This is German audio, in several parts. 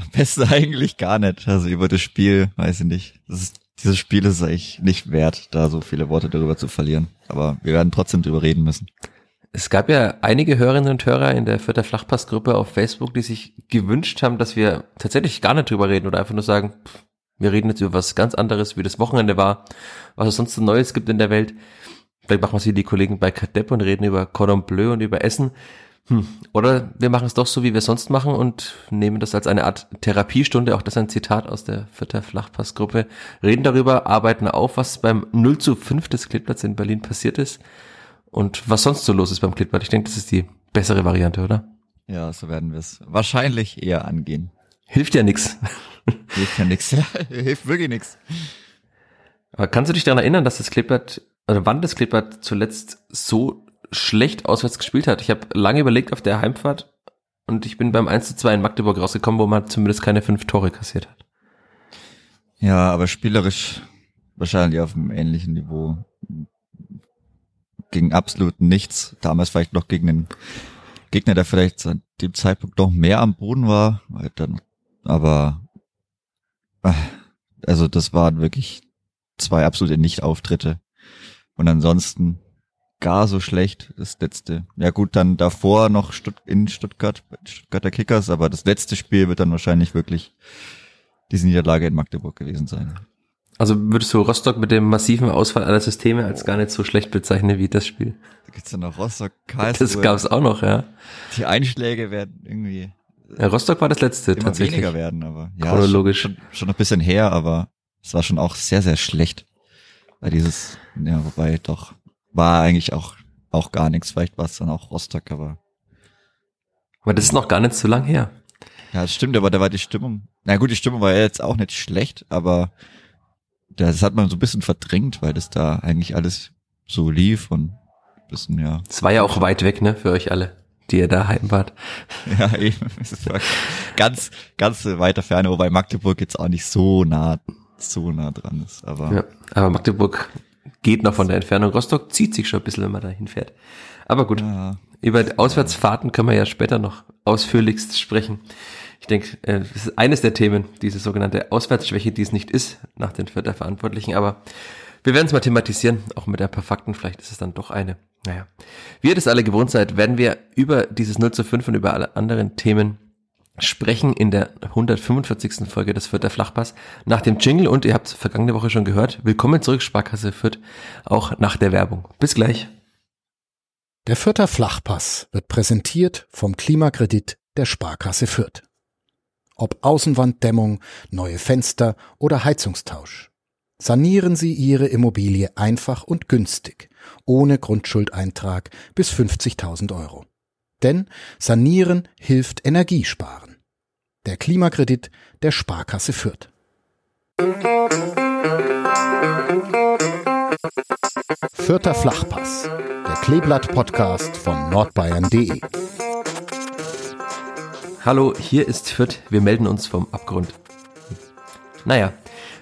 Am besten eigentlich gar nicht. Also über das Spiel, weiß ich nicht. Ist, dieses Spiel ist eigentlich nicht wert, da so viele Worte darüber zu verlieren. Aber wir werden trotzdem drüber reden müssen. Es gab ja einige Hörerinnen und Hörer in der Vierter Flachpassgruppe auf Facebook, die sich gewünscht haben, dass wir tatsächlich gar nicht drüber reden oder einfach nur sagen, wir reden jetzt über was ganz anderes, wie das Wochenende war, was es sonst so Neues gibt in der Welt. Vielleicht machen wir es wie die Kollegen bei Kadepp und reden über Cordon Bleu und über Essen. Hm. Oder wir machen es doch so, wie wir es sonst machen und nehmen das als eine Art Therapiestunde, auch das ist ein Zitat aus der Vierter Flachpassgruppe, reden darüber, arbeiten auf, was beim 0 zu 5 des Kleeblatts in Berlin passiert ist und was sonst so los ist beim Kleeblatt. Ich denke, das ist die bessere Variante, oder? Ja, so werden wir es wahrscheinlich eher angehen. Hilft ja nix. Hilft ja nix. Ja, hilft wirklich nix. Aber kannst du dich daran erinnern, dass das Kleeblatt, oder wann das Kleeblatt zuletzt so schlecht auswärts gespielt hat. Ich habe lange überlegt auf der Heimfahrt und ich bin beim 1 zu 2 in Magdeburg rausgekommen, wo man zumindest keine fünf Tore kassiert hat. Ja, aber spielerisch wahrscheinlich auf einem ähnlichen Niveau. Gegen absolut nichts. Damals vielleicht noch gegen den Gegner, der vielleicht zu dem Zeitpunkt noch mehr am Boden war. Aber äh, also das waren wirklich zwei absolute Nicht-Auftritte. Und ansonsten gar so schlecht, das letzte. Ja gut, dann davor noch Stutt in Stuttgart, Stuttgarter Kickers, aber das letzte Spiel wird dann wahrscheinlich wirklich diese Niederlage in Magdeburg gewesen sein. Also würdest du Rostock mit dem massiven Ausfall aller Systeme als gar nicht so schlecht bezeichnen wie das Spiel? Da gibt's ja noch Rostock, Karlsruhe. Das gab's auch noch, ja. Die Einschläge werden irgendwie ja, Rostock war das letzte immer tatsächlich. weniger werden, aber ja, Chronologisch. Schon, schon noch ein bisschen her, aber es war schon auch sehr, sehr schlecht. Weil dieses, ja, wobei doch, war eigentlich auch, auch gar nichts. Vielleicht war es dann auch Rostock, aber. Aber das ist noch gar nicht so lang her. Ja, das stimmt, aber da war die Stimmung. Na gut, die Stimmung war ja jetzt auch nicht schlecht, aber das hat man so ein bisschen verdrängt, weil das da eigentlich alles so lief und ein bisschen, ja. Es war ja auch weit weg, ne, für euch alle, die ihr daheim wart. Ja, eben. Es war ganz, ganz weiter Ferne, wobei Magdeburg jetzt auch nicht so nah, so nah dran ist. Aber Ja, aber Magdeburg geht noch von der Entfernung. Rostock zieht sich schon ein bisschen, wenn man da hinfährt. Aber gut, ja, über Auswärtsfahrten können wir ja später noch ausführlichst sprechen. Ich denke, äh, das ist eines der Themen, diese sogenannte Auswärtsschwäche, die es nicht ist, nach den Vierter Verantwortlichen. Aber wir werden es mal thematisieren, auch mit ein paar Fakten. Vielleicht ist es dann doch eine. Naja, wie ihr das alle gewohnt seid, werden wir über dieses 0 zu 5 und über alle anderen Themen sprechen in der 145. Folge des Vierter Flachpass nach dem Jingle und ihr habt es vergangene Woche schon gehört. Willkommen zurück, Sparkasse Fürth, auch nach der Werbung. Bis gleich. Der Fürther Flachpass wird präsentiert vom Klimakredit der Sparkasse Fürth. Ob Außenwanddämmung, neue Fenster oder Heizungstausch. Sanieren Sie Ihre Immobilie einfach und günstig, ohne Grundschuldeintrag bis 50.000 Euro. Denn Sanieren hilft Energiesparen. Der Klimakredit der Sparkasse Fürth. Vierter Flachpass, der Kleeblatt-Podcast von nordbayern.de. Hallo, hier ist Fürth. Wir melden uns vom Abgrund. Naja,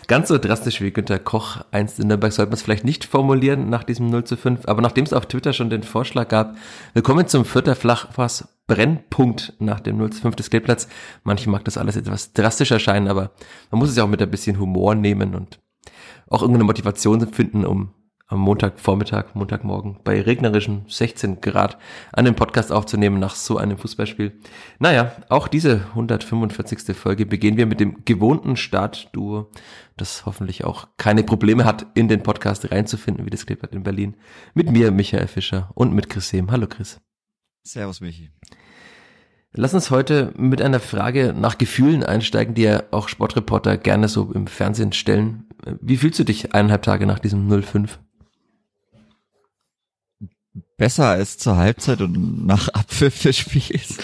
ganz so drastisch wie Günter Koch einst in Nürnberg sollte man es vielleicht nicht formulieren nach diesem 0 zu 5, aber nachdem es auf Twitter schon den Vorschlag gab, willkommen zum Vierter Flachpass Brennpunkt nach dem 0 zu 5 des Kleeblatts. Manchen mag das alles etwas drastisch erscheinen, aber man muss es ja auch mit ein bisschen Humor nehmen und auch irgendeine Motivation finden, um am Montagvormittag, Montagmorgen bei regnerischen 16 Grad einen Podcast aufzunehmen nach so einem Fußballspiel. Naja, auch diese 145. Folge beginnen wir mit dem gewohnten Startduo, das hoffentlich auch keine Probleme hat, in den Podcast reinzufinden, wie das Kleeblatt in Berlin. Mit mir, Michael Fischer und mit Chris Sehm. Hallo Chris. Servus, Michi. Lass uns heute mit einer Frage nach Gefühlen einsteigen, die ja auch Sportreporter gerne so im Fernsehen stellen. Wie fühlst du dich eineinhalb Tage nach diesem 05? Besser als zur Halbzeit und nach Abpfiff des Spiels.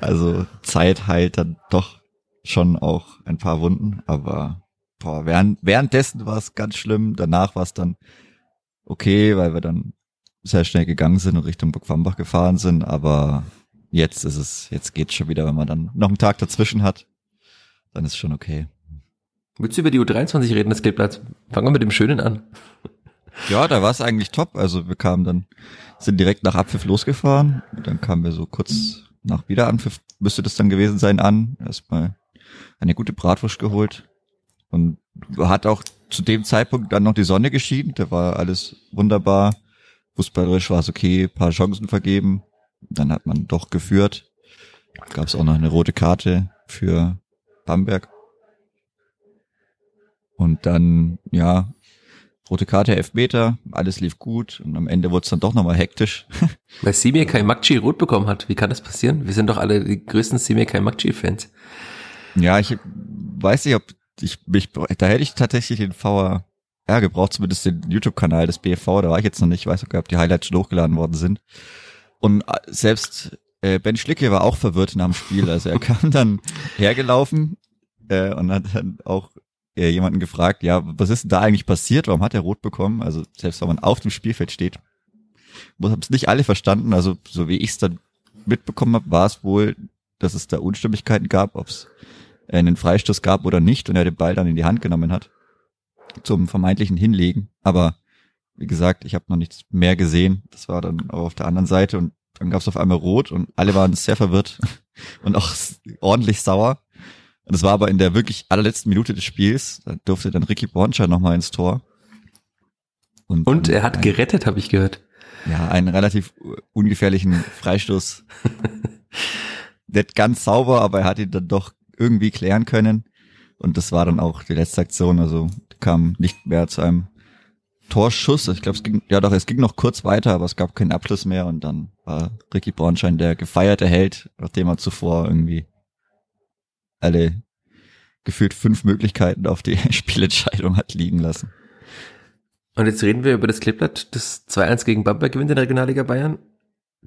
Also Zeit heilt dann doch schon auch ein paar Wunden, aber boah, während, währenddessen war es ganz schlimm. Danach war es dann okay, weil wir dann sehr schnell gegangen sind und Richtung Burgwambach gefahren sind, aber jetzt ist es, jetzt geht's schon wieder, wenn man dann noch einen Tag dazwischen hat, dann ist schon okay. Willst du über die U23 reden, das Kleeblatt? Fangen wir mit dem Schönen an. Ja, da war es eigentlich top. Also wir kamen dann, sind direkt nach Abpfiff losgefahren. Dann kamen wir so kurz nach Wiederanpfiff, müsste das dann gewesen sein, an. Erstmal eine gute Bratwurst geholt. Und hat auch zu dem Zeitpunkt dann noch die Sonne geschieden. Da war alles wunderbar. Fußballerisch war es okay, paar Chancen vergeben. Dann hat man doch geführt. Gab es auch noch eine rote Karte für Bamberg. Und dann, ja, rote Karte, Elfmeter, alles lief gut und am Ende wurde es dann doch nochmal hektisch. Weil Simir Kaimakchi rot bekommen hat. Wie kann das passieren? Wir sind doch alle die größten Simir Kaimakchi-Fans. Ja, ich weiß nicht, ob ich mich, da hätte ich tatsächlich den VR gebraucht, zumindest den YouTube-Kanal des BFV, da war ich jetzt noch nicht, ich weiß sogar, ob die Highlights schon hochgeladen worden sind. Und äh, selbst äh, Ben Schlicke war auch verwirrt nach dem Spiel, also er kam dann hergelaufen äh, und hat dann auch äh, jemanden gefragt, ja, was ist denn da eigentlich passiert? Warum hat er rot bekommen? Also selbst wenn man auf dem Spielfeld steht, haben es nicht alle verstanden. Also so wie ich es dann mitbekommen habe, war es wohl, dass es da Unstimmigkeiten gab, ob es einen Freistoß gab oder nicht und er den Ball dann in die Hand genommen hat zum vermeintlichen Hinlegen. Aber wie gesagt, ich habe noch nichts mehr gesehen. Das war dann auch auf der anderen Seite und dann gab es auf einmal Rot und alle waren sehr verwirrt und auch ordentlich sauer. Und es war aber in der wirklich allerletzten Minute des Spiels, da durfte dann Ricky Bornschein nochmal ins Tor. Und, und er hat ein, gerettet, habe ich gehört. Ja, einen relativ ungefährlichen Freistoß. Nicht ganz sauber, aber er hat ihn dann doch irgendwie klären können. Und das war dann auch die letzte Aktion. Also kam nicht mehr zu einem Torschuss. Ich glaube, es ging, ja doch, es ging noch kurz weiter, aber es gab keinen Abschluss mehr. Und dann war Ricky Bornschein der gefeierte Held, nachdem er zuvor irgendwie alle gefühlt fünf Möglichkeiten auf die Spielentscheidung hat liegen lassen. Und jetzt reden wir über das Kleeblatt, das 2-1 gegen Bamberg gewinnt in der Regionalliga Bayern.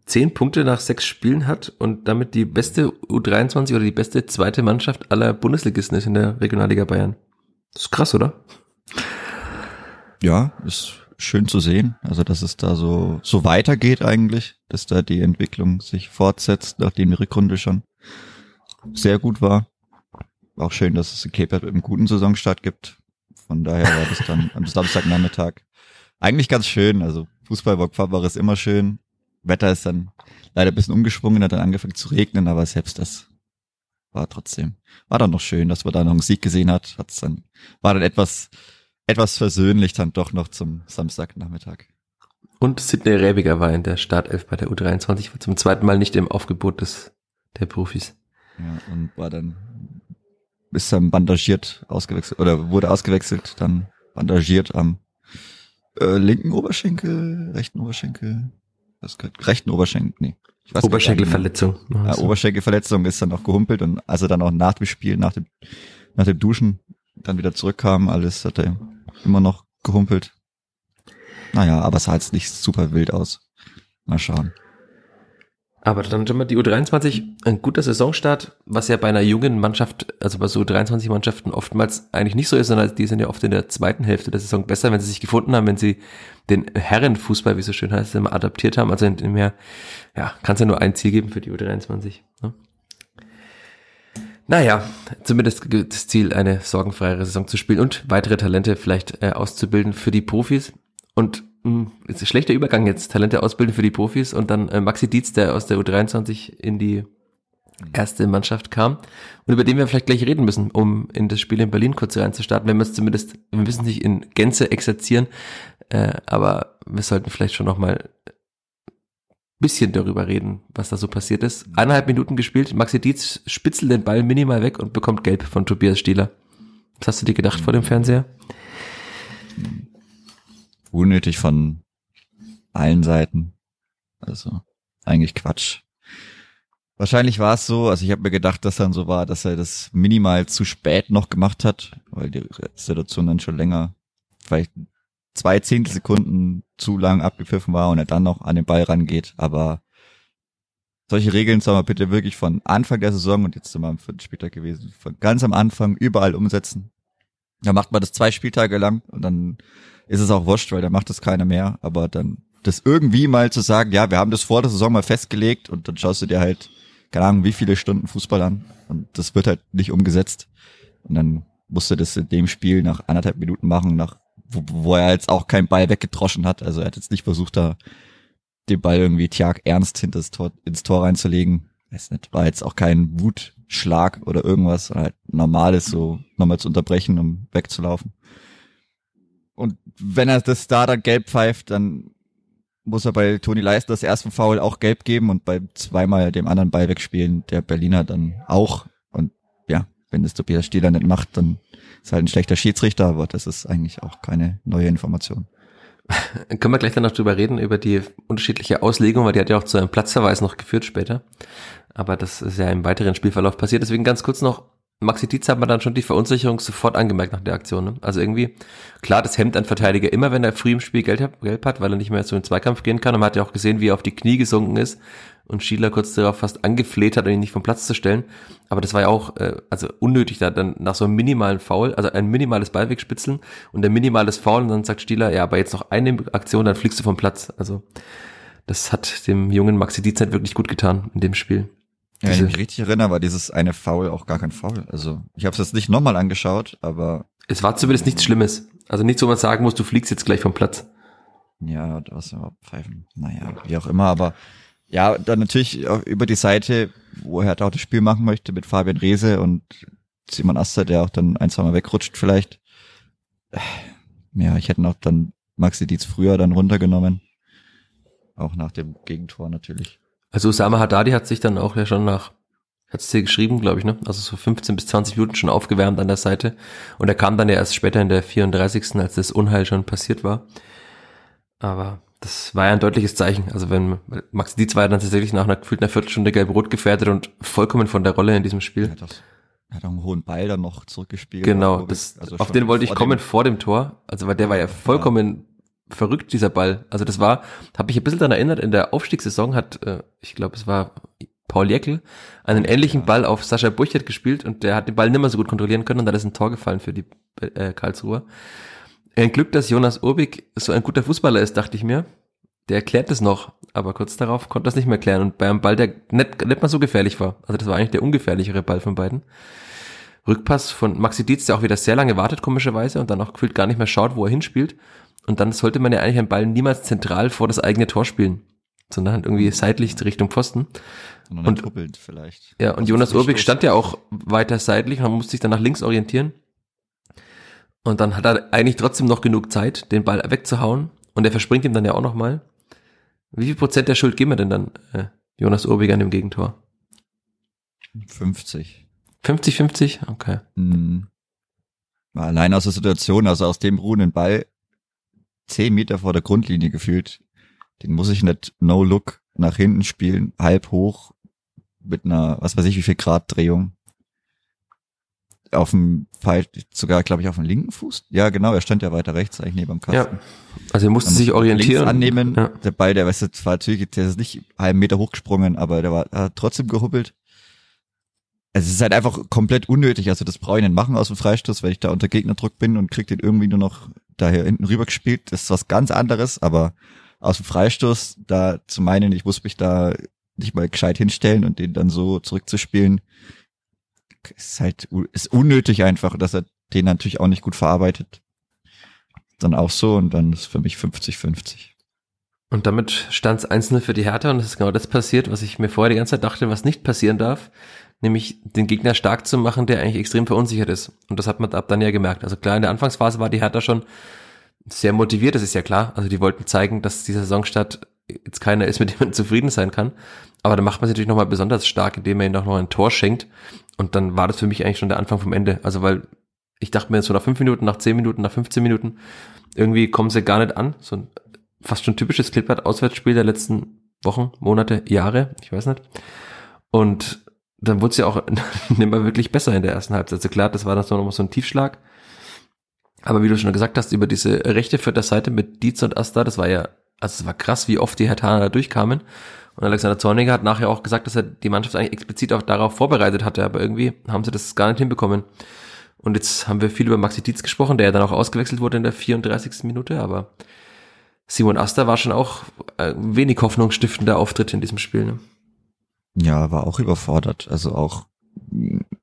Zehn Punkte nach sechs Spielen hat und damit die beste U23 oder die beste zweite Mannschaft aller Bundesligisten ist in der Regionalliga Bayern. Das ist krass, oder? Ja, ist schön zu sehen. Also, dass es da so, so weitergeht eigentlich, dass da die Entwicklung sich fortsetzt, nachdem die Rückrunde schon sehr gut war auch schön, dass es in Cape mit einem guten Saisonstart gibt. Von daher war das dann am Samstagnachmittag eigentlich ganz schön. Also Fußball ist immer schön. Wetter ist dann leider ein bisschen umgeschwungen, hat dann angefangen zu regnen, aber selbst das war trotzdem, war dann noch schön, dass man da noch einen Sieg gesehen hat. Hat's dann, war dann etwas, etwas versöhnlich dann doch noch zum Samstagnachmittag. Und Sidney Rebiger war in der Startelf bei der U23, war zum zweiten Mal nicht im Aufgebot des, der Profis. Ja, und war dann ist dann bandagiert ausgewechselt oder wurde ausgewechselt, dann bandagiert am äh, linken Oberschenkel, rechten Oberschenkel, was gehört, rechten Oberschenkel, nee. Ich weiß Oberschenkelverletzung. Ja, Oberschenkelverletzung ist dann auch gehumpelt und als er dann auch nach dem Spiel, nach dem, nach dem Duschen dann wieder zurückkam, alles hat er immer noch gehumpelt. Naja, aber es sah jetzt nicht super wild aus. Mal schauen. Aber dann schon mal die U23, ein guter Saisonstart, was ja bei einer jungen Mannschaft, also bei so U23-Mannschaften oftmals eigentlich nicht so ist, sondern die sind ja oft in der zweiten Hälfte der Saison besser, wenn sie sich gefunden haben, wenn sie den Herrenfußball, wie es so schön heißt, immer adaptiert haben. Also in, in mehr, ja, kann es ja nur ein Ziel geben für die U23. Ne? Naja, zumindest das Ziel, eine sorgenfreiere Saison zu spielen und weitere Talente vielleicht äh, auszubilden für die Profis. Und hm, ein schlechter Übergang jetzt, Talente ausbilden für die Profis und dann äh, Maxi Dietz, der aus der U23 in die erste Mannschaft kam und über den wir vielleicht gleich reden müssen, um in das Spiel in Berlin kurz reinzustarten, wenn wir es zumindest, wir müssen nicht in Gänze exerzieren, äh, aber wir sollten vielleicht schon nochmal bisschen darüber reden, was da so passiert ist. Eineinhalb Minuten gespielt, Maxi Dietz spitzelt den Ball minimal weg und bekommt Gelb von Tobias Stieler. Was hast du dir gedacht vor dem Fernseher? Unnötig von allen Seiten. Also eigentlich Quatsch. Wahrscheinlich war es so, also ich habe mir gedacht, dass dann so war, dass er das minimal zu spät noch gemacht hat, weil die Situation dann schon länger, vielleicht zwei Zehntelsekunden zu lang abgepfiffen war und er dann noch an den Ball rangeht. Aber solche Regeln soll man bitte wirklich von Anfang der Saison und jetzt sind wir am vierten Spieltag gewesen, von ganz am Anfang überall umsetzen. Da macht man das zwei Spieltage lang und dann ist es auch wurscht, weil da macht das keiner mehr. Aber dann das irgendwie mal zu sagen, ja, wir haben das vor der Saison mal festgelegt und dann schaust du dir halt, keine Ahnung, wie viele Stunden Fußball an und das wird halt nicht umgesetzt. Und dann musste das in dem Spiel nach anderthalb Minuten machen, nach wo, wo er jetzt auch keinen Ball weggedroschen hat. Also er hat jetzt nicht versucht, da den Ball irgendwie Tjag ernst hinter das Tor, ins Tor reinzulegen. Weiß nicht, war jetzt auch kein Wutschlag oder irgendwas, halt normales so nochmal zu unterbrechen, um wegzulaufen. Und wenn er das da dann gelb pfeift, dann muss er bei Toni Leist das ersten Foul auch gelb geben und bei zweimal dem anderen Ball wegspielen der Berliner dann auch. Und ja, wenn das Tobias Stieler nicht macht, dann ist halt ein schlechter Schiedsrichter, aber das ist eigentlich auch keine neue Information. Können wir gleich dann noch drüber reden, über die unterschiedliche Auslegung, weil die hat ja auch zu einem Platzverweis noch geführt später. Aber das ist ja im weiteren Spielverlauf passiert. Deswegen ganz kurz noch, Maxi Dietz hat man dann schon die Verunsicherung sofort angemerkt nach der Aktion. Ne? Also irgendwie, klar, das hemmt ein Verteidiger immer, wenn er früh im Spiel gelb, gelb hat, weil er nicht mehr so in den Zweikampf gehen kann. Und man hat ja auch gesehen, wie er auf die Knie gesunken ist und Schieler kurz darauf fast angefleht hat, ihn nicht vom Platz zu stellen. Aber das war ja auch äh, also unnötig, da dann nach so einem minimalen Foul, also ein minimales Ballwegspitzeln und ein minimales Foul und dann sagt Stieler, ja, aber jetzt noch eine Aktion, dann fliegst du vom Platz. Also das hat dem jungen Maxi Dietz halt wirklich gut getan in dem Spiel. Ja, wenn ich mich richtig erinnere, war dieses eine Foul auch gar kein Foul. Also ich habe es jetzt nicht nochmal angeschaut, aber es war zumindest nichts Schlimmes. Also nicht so, man sagen muss, du fliegst jetzt gleich vom Platz. Ja, was überhaupt pfeifen. Naja, wie auch immer, aber ja, dann natürlich über die Seite, wo er auch das Spiel machen möchte mit Fabian Reese und Simon Aster, der auch dann ein, zwei Mal wegrutscht vielleicht. Ja, ich hätte noch dann Maxi Dietz früher dann runtergenommen. Auch nach dem Gegentor natürlich. Also Usama Haddadi hat sich dann auch ja schon nach, hat es hier geschrieben, glaube ich, ne? Also so 15 bis 20 Minuten schon aufgewärmt an der Seite. Und er kam dann ja erst später in der 34. als das Unheil schon passiert war. Aber das war ja ein deutliches Zeichen. Also wenn Max Dietz war ja dann tatsächlich nach einer gefühlten Viertelstunde gelb-rot gefährdet und vollkommen von der Rolle in diesem Spiel. Er hat, auch, er hat auch einen hohen Ball dann noch zurückgespielt. Genau, das, also auf den wollte ich kommen vor dem Tor. Also weil der war ja vollkommen ja. Verrückt, dieser Ball. Also das war, habe mich ein bisschen daran erinnert, in der Aufstiegssaison hat, äh, ich glaube, es war Paul Jäckel, einen ähnlichen Ball auf Sascha Burchert gespielt und der hat den Ball nicht mehr so gut kontrollieren können und dann ist ein Tor gefallen für die äh, Karlsruher. Ein Glück, dass Jonas Urbig so ein guter Fußballer ist, dachte ich mir. Der erklärt es noch, aber kurz darauf konnte es nicht mehr klären. Und bei einem Ball, der nicht, nicht mal so gefährlich war. Also das war eigentlich der ungefährlichere Ball von beiden. Rückpass von Maxi Dietz, der auch wieder sehr lange wartet, komischerweise, und dann auch gefühlt gar nicht mehr schaut, wo er hinspielt. Und dann sollte man ja eigentlich einen Ball niemals zentral vor das eigene Tor spielen, sondern halt irgendwie seitlich Richtung Pfosten. Und, und vielleicht. Ja, und Jonas Urbig stand ja auch weiter seitlich und musste sich dann nach links orientieren. Und dann hat er eigentlich trotzdem noch genug Zeit, den Ball wegzuhauen. Und er verspringt ihm dann ja auch nochmal. Wie viel Prozent der Schuld geben wir denn dann äh, Jonas Urbig an dem Gegentor? 50. 50, 50? Okay. Hm. Allein aus der Situation, also aus dem ruhenden Ball, zehn Meter vor der Grundlinie gefühlt, den muss ich nicht no-look nach hinten spielen, halb hoch, mit einer, was weiß ich, wie viel Grad Drehung auf dem Pfeil, sogar, glaube ich, auf dem linken Fuß. Ja, genau, er stand ja weiter rechts, eigentlich neben dem Kasten. Ja. Also er musste sich orientieren. annehmen. Ja. Der Ball, der weißt du, war natürlich, der ist nicht einen halben Meter hochgesprungen, aber der war hat trotzdem gehubbelt. Also es ist halt einfach komplett unnötig. Also das brauche ich nicht machen aus dem Freistoß, weil ich da unter Gegnerdruck bin und krieg den irgendwie nur noch daher hinten rüber gespielt. Das ist was ganz anderes, aber aus dem Freistoß da zu meinen, ich muss mich da nicht mal gescheit hinstellen und den dann so zurückzuspielen, ist halt, ist unnötig einfach, dass er den natürlich auch nicht gut verarbeitet. Dann auch so und dann ist für mich 50-50. Und damit stand es einzelne für die Hertha und es ist genau das passiert, was ich mir vorher die ganze Zeit dachte, was nicht passieren darf, nämlich den Gegner stark zu machen, der eigentlich extrem verunsichert ist. Und das hat man ab dann ja gemerkt. Also klar, in der Anfangsphase war die Hertha schon sehr motiviert, das ist ja klar. Also die wollten zeigen, dass dieser Saisonstart jetzt keiner ist, mit dem man zufrieden sein kann. Aber da macht man sich natürlich nochmal besonders stark, indem er ihnen auch noch ein Tor schenkt. Und dann war das für mich eigentlich schon der Anfang vom Ende. Also weil ich dachte mir so nach fünf Minuten, nach zehn Minuten, nach 15 Minuten, irgendwie kommen sie gar nicht an. So ein fast schon typisches Klippert-Auswärtsspiel der letzten Wochen, Monate, Jahre, ich weiß nicht. Und dann wurde es ja auch nicht mehr wirklich besser in der ersten Halbzeit. Also klar, das war dann so nochmal so ein Tiefschlag. Aber wie du schon gesagt hast, über diese rechte Vierter Seite mit Dietz und Asta, das war ja, also es war krass, wie oft die Hertaner da durchkamen. Und Alexander Zorniger hat nachher auch gesagt, dass er die Mannschaft eigentlich explizit auch darauf vorbereitet hatte, aber irgendwie haben sie das gar nicht hinbekommen. Und jetzt haben wir viel über Maxi Dietz gesprochen, der ja dann auch ausgewechselt wurde in der 34. Minute, aber Simon Aster war schon auch äh, wenig hoffnungsstiftender Auftritt in diesem Spiel. Ne? Ja, war auch überfordert. Also auch,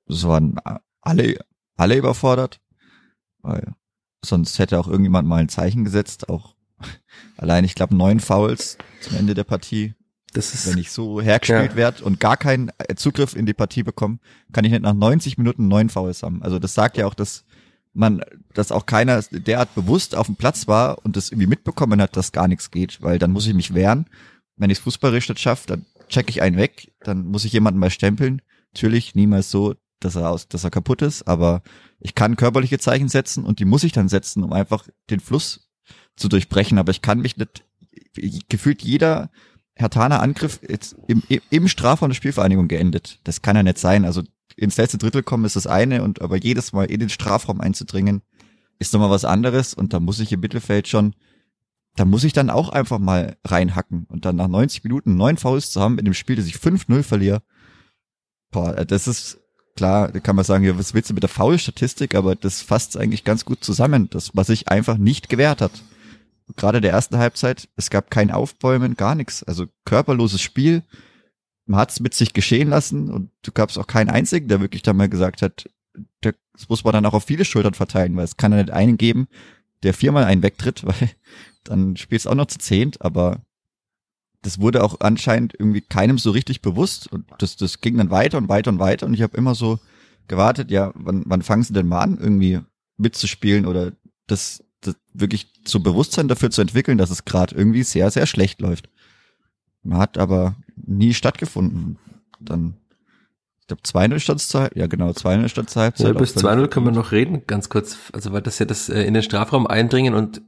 so waren alle, alle überfordert. Weil sonst hätte auch irgendjemand mal ein Zeichen gesetzt. Auch allein, ich glaube, neun Fouls zum Ende der Partie. Das ist, Wenn ich so hergespielt ja. werde und gar keinen Zugriff in die Partie bekomme, kann ich nicht nach 90 Minuten neun Fouls haben. Also das sagt ja auch, dass man, dass auch keiner derart bewusst auf dem Platz war und das irgendwie mitbekommen hat, dass gar nichts geht, weil dann muss ich mich wehren. Wenn ich es fußballerisch nicht schaffe, dann check ich einen weg, dann muss ich jemanden mal stempeln. Natürlich niemals so, dass er aus, dass er kaputt ist, aber ich kann körperliche Zeichen setzen und die muss ich dann setzen, um einfach den Fluss zu durchbrechen. Aber ich kann mich nicht, gefühlt jeder Hertaner Angriff jetzt im, im Strafraum der Spielvereinigung geendet. Das kann ja nicht sein. Also ins letzte Drittel kommen ist das eine und aber jedes Mal in den Strafraum einzudringen ist nochmal was anderes und da muss ich im Mittelfeld schon, da muss ich dann auch einfach mal reinhacken und dann nach 90 Minuten neun Fouls zu haben in dem Spiel, das ich 5-0 verliere. Boah, das ist klar, da kann man sagen, ja, was willst du mit der Foul-Statistik, aber das fasst eigentlich ganz gut zusammen, das, was sich einfach nicht gewährt hat. Gerade der ersten Halbzeit, es gab kein Aufbäumen, gar nichts. Also körperloses Spiel, man hat es mit sich geschehen lassen und du gab's auch keinen einzigen, der wirklich dann mal gesagt hat, das muss man dann auch auf viele Schultern verteilen, weil es kann ja nicht einen geben, der viermal einen wegtritt, weil dann spielst du auch noch zu zehnt, aber das wurde auch anscheinend irgendwie keinem so richtig bewusst und das, das ging dann weiter und weiter und weiter und ich habe immer so gewartet, ja, wann, wann fangen sie denn mal an, irgendwie mitzuspielen oder das, das wirklich zu Bewusstsein dafür zu entwickeln, dass es gerade irgendwie sehr, sehr schlecht läuft. Man hat aber nie stattgefunden. Dann, ich glaube, 2-0 stand zur Halbzeit. Ja, genau, 2-0 stand zur Halbzeit. Ja, bis 2-0 können wir noch reden, ganz kurz. Also, weil das ja das äh, in den Strafraum eindringen und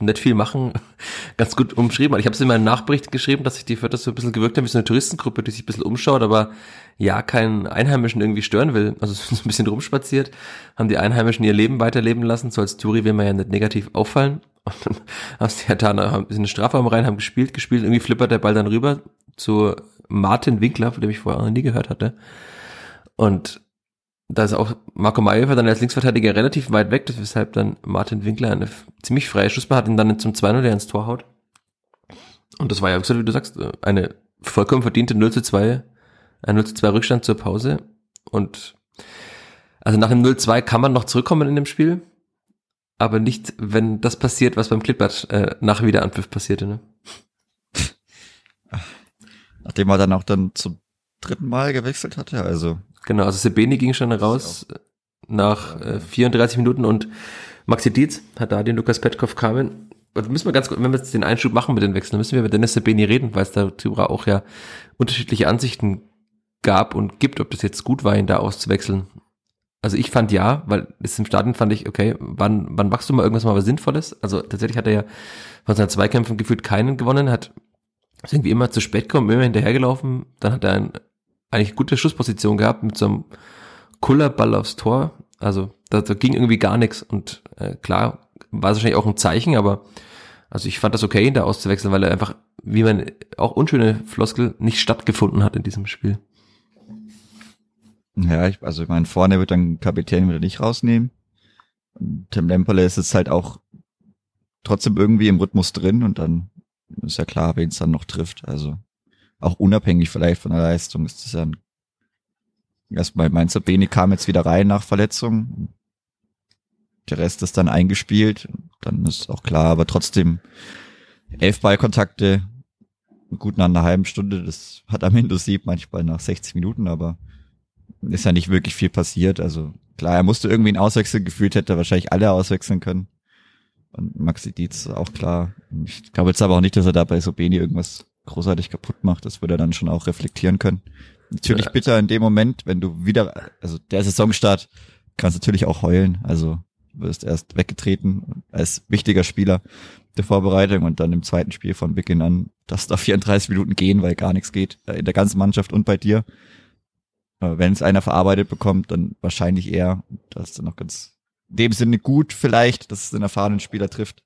nicht viel machen, ganz gut umschrieben. Ich habe es in meinem Nachbericht geschrieben, dass sich die Vierter so ein bisschen gewirkt haben wie so eine Touristengruppe, die sich ein bisschen umschaut, aber ja, keinen Einheimischen irgendwie stören will. Also so ein bisschen rumspaziert, haben die Einheimischen ihr Leben weiterleben lassen. So als Touri will man ja nicht negativ auffallen. Und dann haben sie ja da haben in den Strafraum rein, haben gespielt, gespielt. Irgendwie flippert der Ball dann rüber zu Martin Winkler, von dem ich vorher noch nie gehört hatte. Und da ist auch Marco Mayhofer dann als Linksverteidiger relativ weit weg, weshalb dann Martin Winkler eine ziemlich freie Schussbar hat und dann zum 2-0 der ins Tor haut. Und das war ja, wie du sagst, eine vollkommen verdiente 0 zu 2, ein 0 zu 2 Rückstand zur Pause. Und also nach dem 0-2 kann man noch zurückkommen in dem Spiel aber nicht, wenn das passiert, was beim Klippert äh, nach Wiederanpfiff passierte. Ne? Nachdem er dann auch dann zum dritten Mal gewechselt hatte, also. Genau, also Sebeni ging schon raus nach äh, 34 Minuten und Maxi Dietz hat da den Lukas Petkov kamen. Also müssen wir ganz gut, wenn wir jetzt den Einschub machen mit den Wechseln, müssen wir mit Dennis Sebeni reden, weil es da darüber auch ja unterschiedliche Ansichten gab und gibt, ob das jetzt gut war, ihn da auszuwechseln. Also ich fand ja, weil es im Stadion fand ich, okay, wann, wann machst du mal irgendwas mal was Sinnvolles? Also tatsächlich hat er ja von seinen Zweikämpfen gefühlt keinen gewonnen, hat ist irgendwie immer zu spät gekommen, immer hinterhergelaufen. Dann hat er ein, eigentlich gute Schussposition gehabt mit so einem Kullerball aufs Tor. Also da, da ging irgendwie gar nichts. Und äh, klar, war es wahrscheinlich auch ein Zeichen, aber also ich fand das okay, ihn da auszuwechseln, weil er einfach, wie man auch unschöne Floskel, nicht stattgefunden hat in diesem Spiel. Ja, ich, also ich meine, vorne wird dann Kapitän wieder nicht rausnehmen. Tim Lemperle ist jetzt halt auch trotzdem irgendwie im Rhythmus drin und dann ist ja klar, wen es dann noch trifft. Also auch unabhängig vielleicht von der Leistung ist das ja ein erstmal Mainzer Bene kam jetzt wieder rein nach Verletzung. Der Rest ist dann eingespielt. Dann ist auch klar, aber trotzdem elf Ballkontakte gut nach einer halben Stunde. Das hat am Ende sieb manchmal nach 60 Minuten, aber ist ja nicht wirklich viel passiert. Also klar, er musste irgendwie einen auswechseln, gefühlt hätte er wahrscheinlich alle auswechseln können. Und Maxi Dietz auch klar. Ich glaube jetzt aber auch nicht, dass er da bei Sobeni irgendwas großartig kaputt macht. Das würde er dann schon auch reflektieren können. Natürlich bitter in dem Moment, wenn du wieder, also der Saisonstart, kannst natürlich auch heulen. Also du wirst erst weggetreten als wichtiger Spieler der Vorbereitung und dann im zweiten Spiel von Beginn an, dass da 34 Minuten gehen, weil gar nichts geht in der ganzen Mannschaft und bei dir. Äh, wenn es einer verarbeitet bekommt, dann wahrscheinlich eher. Das ist dann noch ganz in dem Sinne gut vielleicht, dass es den erfahrenen Spieler trifft.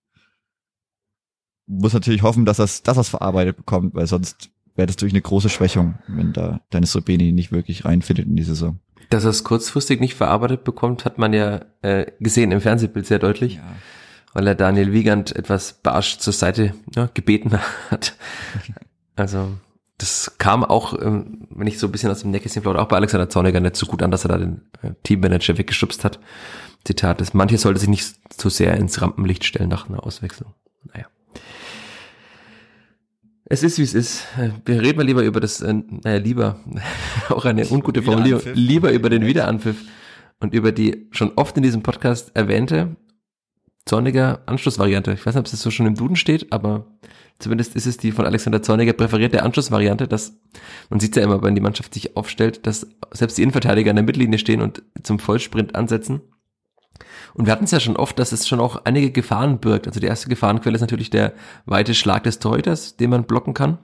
Muss natürlich hoffen, dass er dass er's verarbeitet bekommt, weil sonst wäre das durch eine große Schwächung, wenn da Dennis Rubini nicht wirklich reinfindet in die Saison. Dass er es kurzfristig nicht verarbeitet bekommt, hat man ja äh, gesehen im Fernsehbild sehr deutlich, ja. weil er Daniel Wiegand etwas barsch zur Seite ja, gebeten hat. Also das kam auch, ähm, wenn ich so ein bisschen aus dem Nähkästchen plaudere, auch bei Alexander Zorniger nicht so gut an, dass er da den äh, Teammanager weggeschubst hat. Zitat ist, manche sollte sich nicht zu sehr ins Rampenlicht stellen nach einer Auswechslung. Naja. Es ist, wie es ist. Wir reden mal lieber über das, äh, naja, lieber, auch eine ungute Formulierung, lieber über den Wiederanpfiff und über die schon oft in diesem Podcast erwähnte Zorniger Anschlussvariante. Ich weiß nicht, ob es so schon im Duden steht, aber zumindest ist es die von Alexander Zorniger präferierte Anschlussvariante, dass man sieht ja immer, wenn die Mannschaft sich aufstellt, dass selbst die Innenverteidiger an der Mittellinie stehen und zum Vollsprint ansetzen und wir hatten es ja schon oft, dass es schon auch einige Gefahren birgt. Also die erste Gefahrenquelle ist natürlich der weite Schlag des Torhüters, den man blocken kann.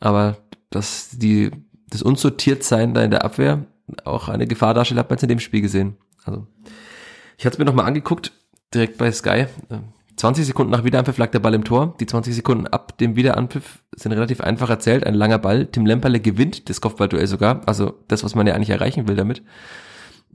Aber dass die, das Unsortiertsein da in der Abwehr auch eine Gefahr darstellt, hat man jetzt in dem Spiel gesehen. Also ich hatte es mir nochmal angeguckt, direkt bei Sky. 20 Sekunden nach Wiederanpfiff lag der Ball im Tor. Die 20 Sekunden ab dem Wiederanpfiff sind relativ einfach erzählt. Ein langer Ball. Tim Lemperle gewinnt das Kopfballduell sogar. Also das, was man ja eigentlich erreichen will damit.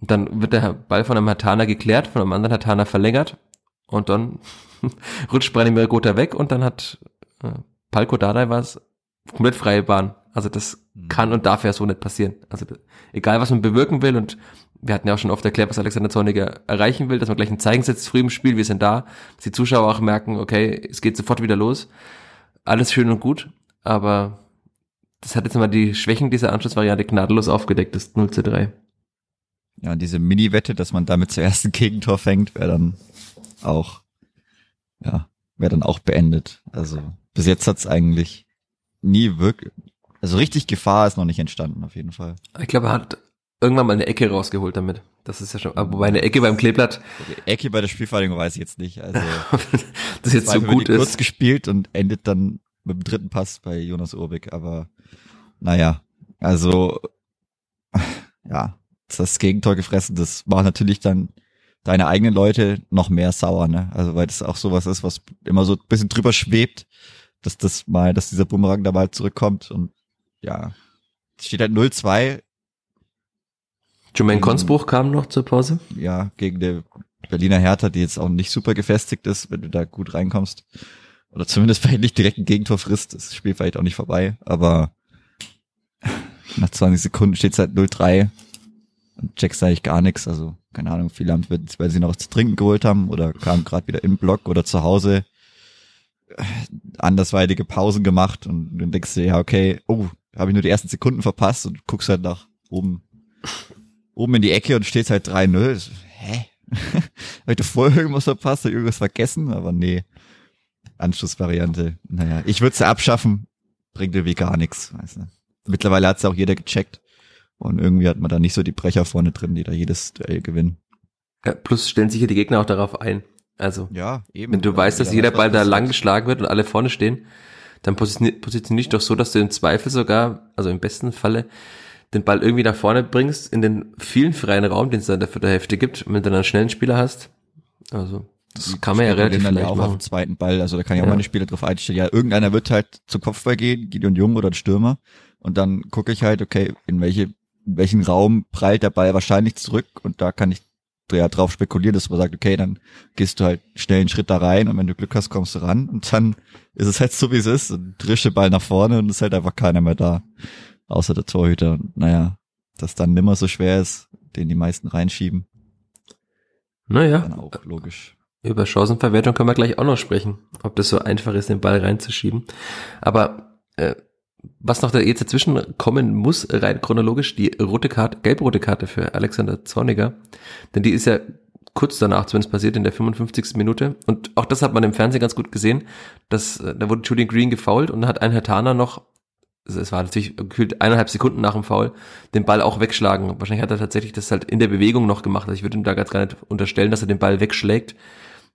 Und dann wird der Ball von einem Hatana geklärt, von einem anderen Hatana verlängert und dann rutscht Branimir Gotha weg und dann hat äh, Palko Dardai was komplett freie Bahn. Also das mhm. kann und darf ja so nicht passieren. Also egal, was man bewirken will und wir hatten ja auch schon oft erklärt, was Alexander Zorniger erreichen will, dass man gleich ein Zeichen setzt früh im Spiel, wir sind da, dass die Zuschauer auch merken, okay, es geht sofort wieder los. Alles schön und gut, aber das hat jetzt mal die Schwächen dieser Anschlussvariante gnadenlos aufgedeckt, das 0 zu 3 ja, diese Mini-Wette, dass man damit zuerst ein Gegentor fängt, wäre dann auch, ja, wäre dann auch beendet. Also bis jetzt hat's eigentlich nie wirklich, also richtig Gefahr ist noch nicht entstanden, auf jeden Fall. Ich glaube, er hat irgendwann mal eine Ecke rausgeholt damit. Das ist ja schon, wobei eine Ecke beim Kleeblatt. Ecke bei der Spielvereinigung weiß ich jetzt nicht. Also, das jetzt so gut ist. kurz gespielt und endet dann mit dem dritten Pass bei Jonas Urbig, aber naja, also, ja, das Gegentor gefressen, das macht natürlich dann deine eigenen Leute noch mehr sauer, ne? Also weil das auch sowas ist, was immer so ein bisschen drüber schwebt, dass das mal, dass dieser Bumerang da mal zurückkommt und ja, es steht halt 0-2. Jermaine Konsbruch kam noch zur Pause. Ja, gegen der Berliner Hertha, die jetzt auch nicht super gefestigt ist, wenn du da gut reinkommst. Oder zumindest vielleicht nicht direkt ein Gegentor frisst. Das Spiel vielleicht auch nicht vorbei, aber nach 20 Sekunden steht es halt 0-3 und checkst eigentlich gar nichts. Also, keine Ahnung, viele haben, weil sie noch was zu trinken geholt haben oder kamen gerade wieder im Block oder zu Hause andersweitige Pausen gemacht und dann denkst du, ja, okay, oh, habe ich nur die ersten Sekunden verpasst und guckst halt nach oben, oben in die Ecke und stehst halt 3-0. Hä? habe ich da vorher irgendwas verpasst, habe irgendwas vergessen? Aber nee. Anschlussvariante. Naja, ich würde sie abschaffen, bringt irgendwie gar nichts. Weißt du. Mittlerweile hat es auch jeder gecheckt. Und irgendwie hat man da nicht so die Brecher vorne drin, die da jedes Duell gewinnen. Ja, plus stellen sich ja die Gegner auch darauf ein. Also, ja, eben. wenn du weißt, dass jeder Ball da lang geschlagen wird und alle vorne stehen, dann positionier, positionier dich doch so, dass du im Zweifel sogar, also im besten Falle, den Ball irgendwie nach vorne bringst, in den vielen freien Raum, den es dann dafür der Hälfte gibt, wenn du dann einen schnellen Spieler hast. Also, das kann man ja relativ dann ja auch machen. auf den zweiten Ball, also da kann ja auch ja. meine Spieler drauf einstellen. Ja, irgendeiner wird halt zum Kopfball gehen, Gideon Jung oder ein Stürmer. Und dann gucke ich halt, okay, in welche in welchen Raum prallt der Ball wahrscheinlich zurück und da kann ich ja drauf spekulieren, dass man sagt, okay, dann gehst du halt schnell einen Schritt da rein und wenn du Glück hast, kommst du ran und dann ist es halt so, wie es ist und drische Ball nach vorne und es ist halt einfach keiner mehr da, außer der Torhüter und naja, dass dann nimmer so schwer ist, den die meisten reinschieben. Naja. Dann auch logisch. Über Chancenverwertung können wir gleich auch noch sprechen, ob das so einfach ist, den Ball reinzuschieben. Aber äh, was noch da jetzt dazwischen kommen muss, rein chronologisch, die rote Karte, gelb-rote Karte für Alexander Zorniger. Denn die ist ja kurz danach zumindest passiert, in der 55. Minute. Und auch das hat man im Fernsehen ganz gut gesehen, dass äh, da wurde Julian Green gefoult und hat ein Herr Tana noch, also es war natürlich gefühlt eineinhalb Sekunden nach dem Foul, den Ball auch wegschlagen. Wahrscheinlich hat er tatsächlich das halt in der Bewegung noch gemacht. Also ich würde ihm da ganz gar nicht unterstellen, dass er den Ball wegschlägt,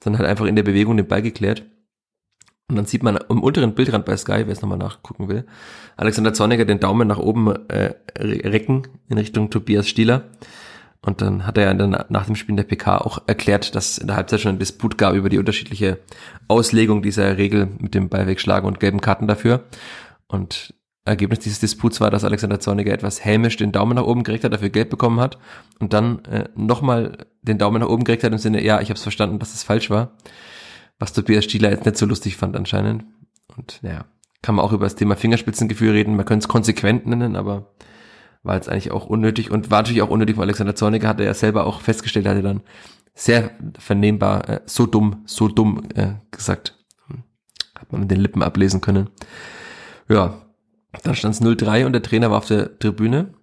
sondern halt einfach in der Bewegung den Ball geklärt. Und dann sieht man im unteren Bildrand bei Sky, wer es nochmal nachgucken will, Alexander Zorniger den Daumen nach oben äh, recken in Richtung Tobias Stieler. Und dann hat er ja dann nach dem Spiel in der PK auch erklärt, dass es in der Halbzeit schon ein Disput gab über die unterschiedliche Auslegung dieser Regel mit dem Ball wegschlagen und gelben Karten dafür. Und Ergebnis dieses Disputs war, dass Alexander Zorniger etwas hämisch den Daumen nach oben gekriegt hat, dafür Geld bekommen hat und dann äh, nochmal den Daumen nach oben gekriegt hat im Sinne, ja, ich habe es verstanden, dass es falsch war. Was Tobias Stieler jetzt nicht so lustig fand anscheinend. Und ja, kann man auch über das Thema Fingerspitzengefühl reden. Man könnte es konsequent nennen, aber war jetzt eigentlich auch unnötig und war natürlich auch unnötig, weil Alexander Zorniger hatte ja selber auch festgestellt, hatte dann sehr vernehmbar, äh, so dumm, so dumm äh, gesagt. Hat man mit den Lippen ablesen können. Ja, dann stand es 0-3 und der Trainer war auf der Tribüne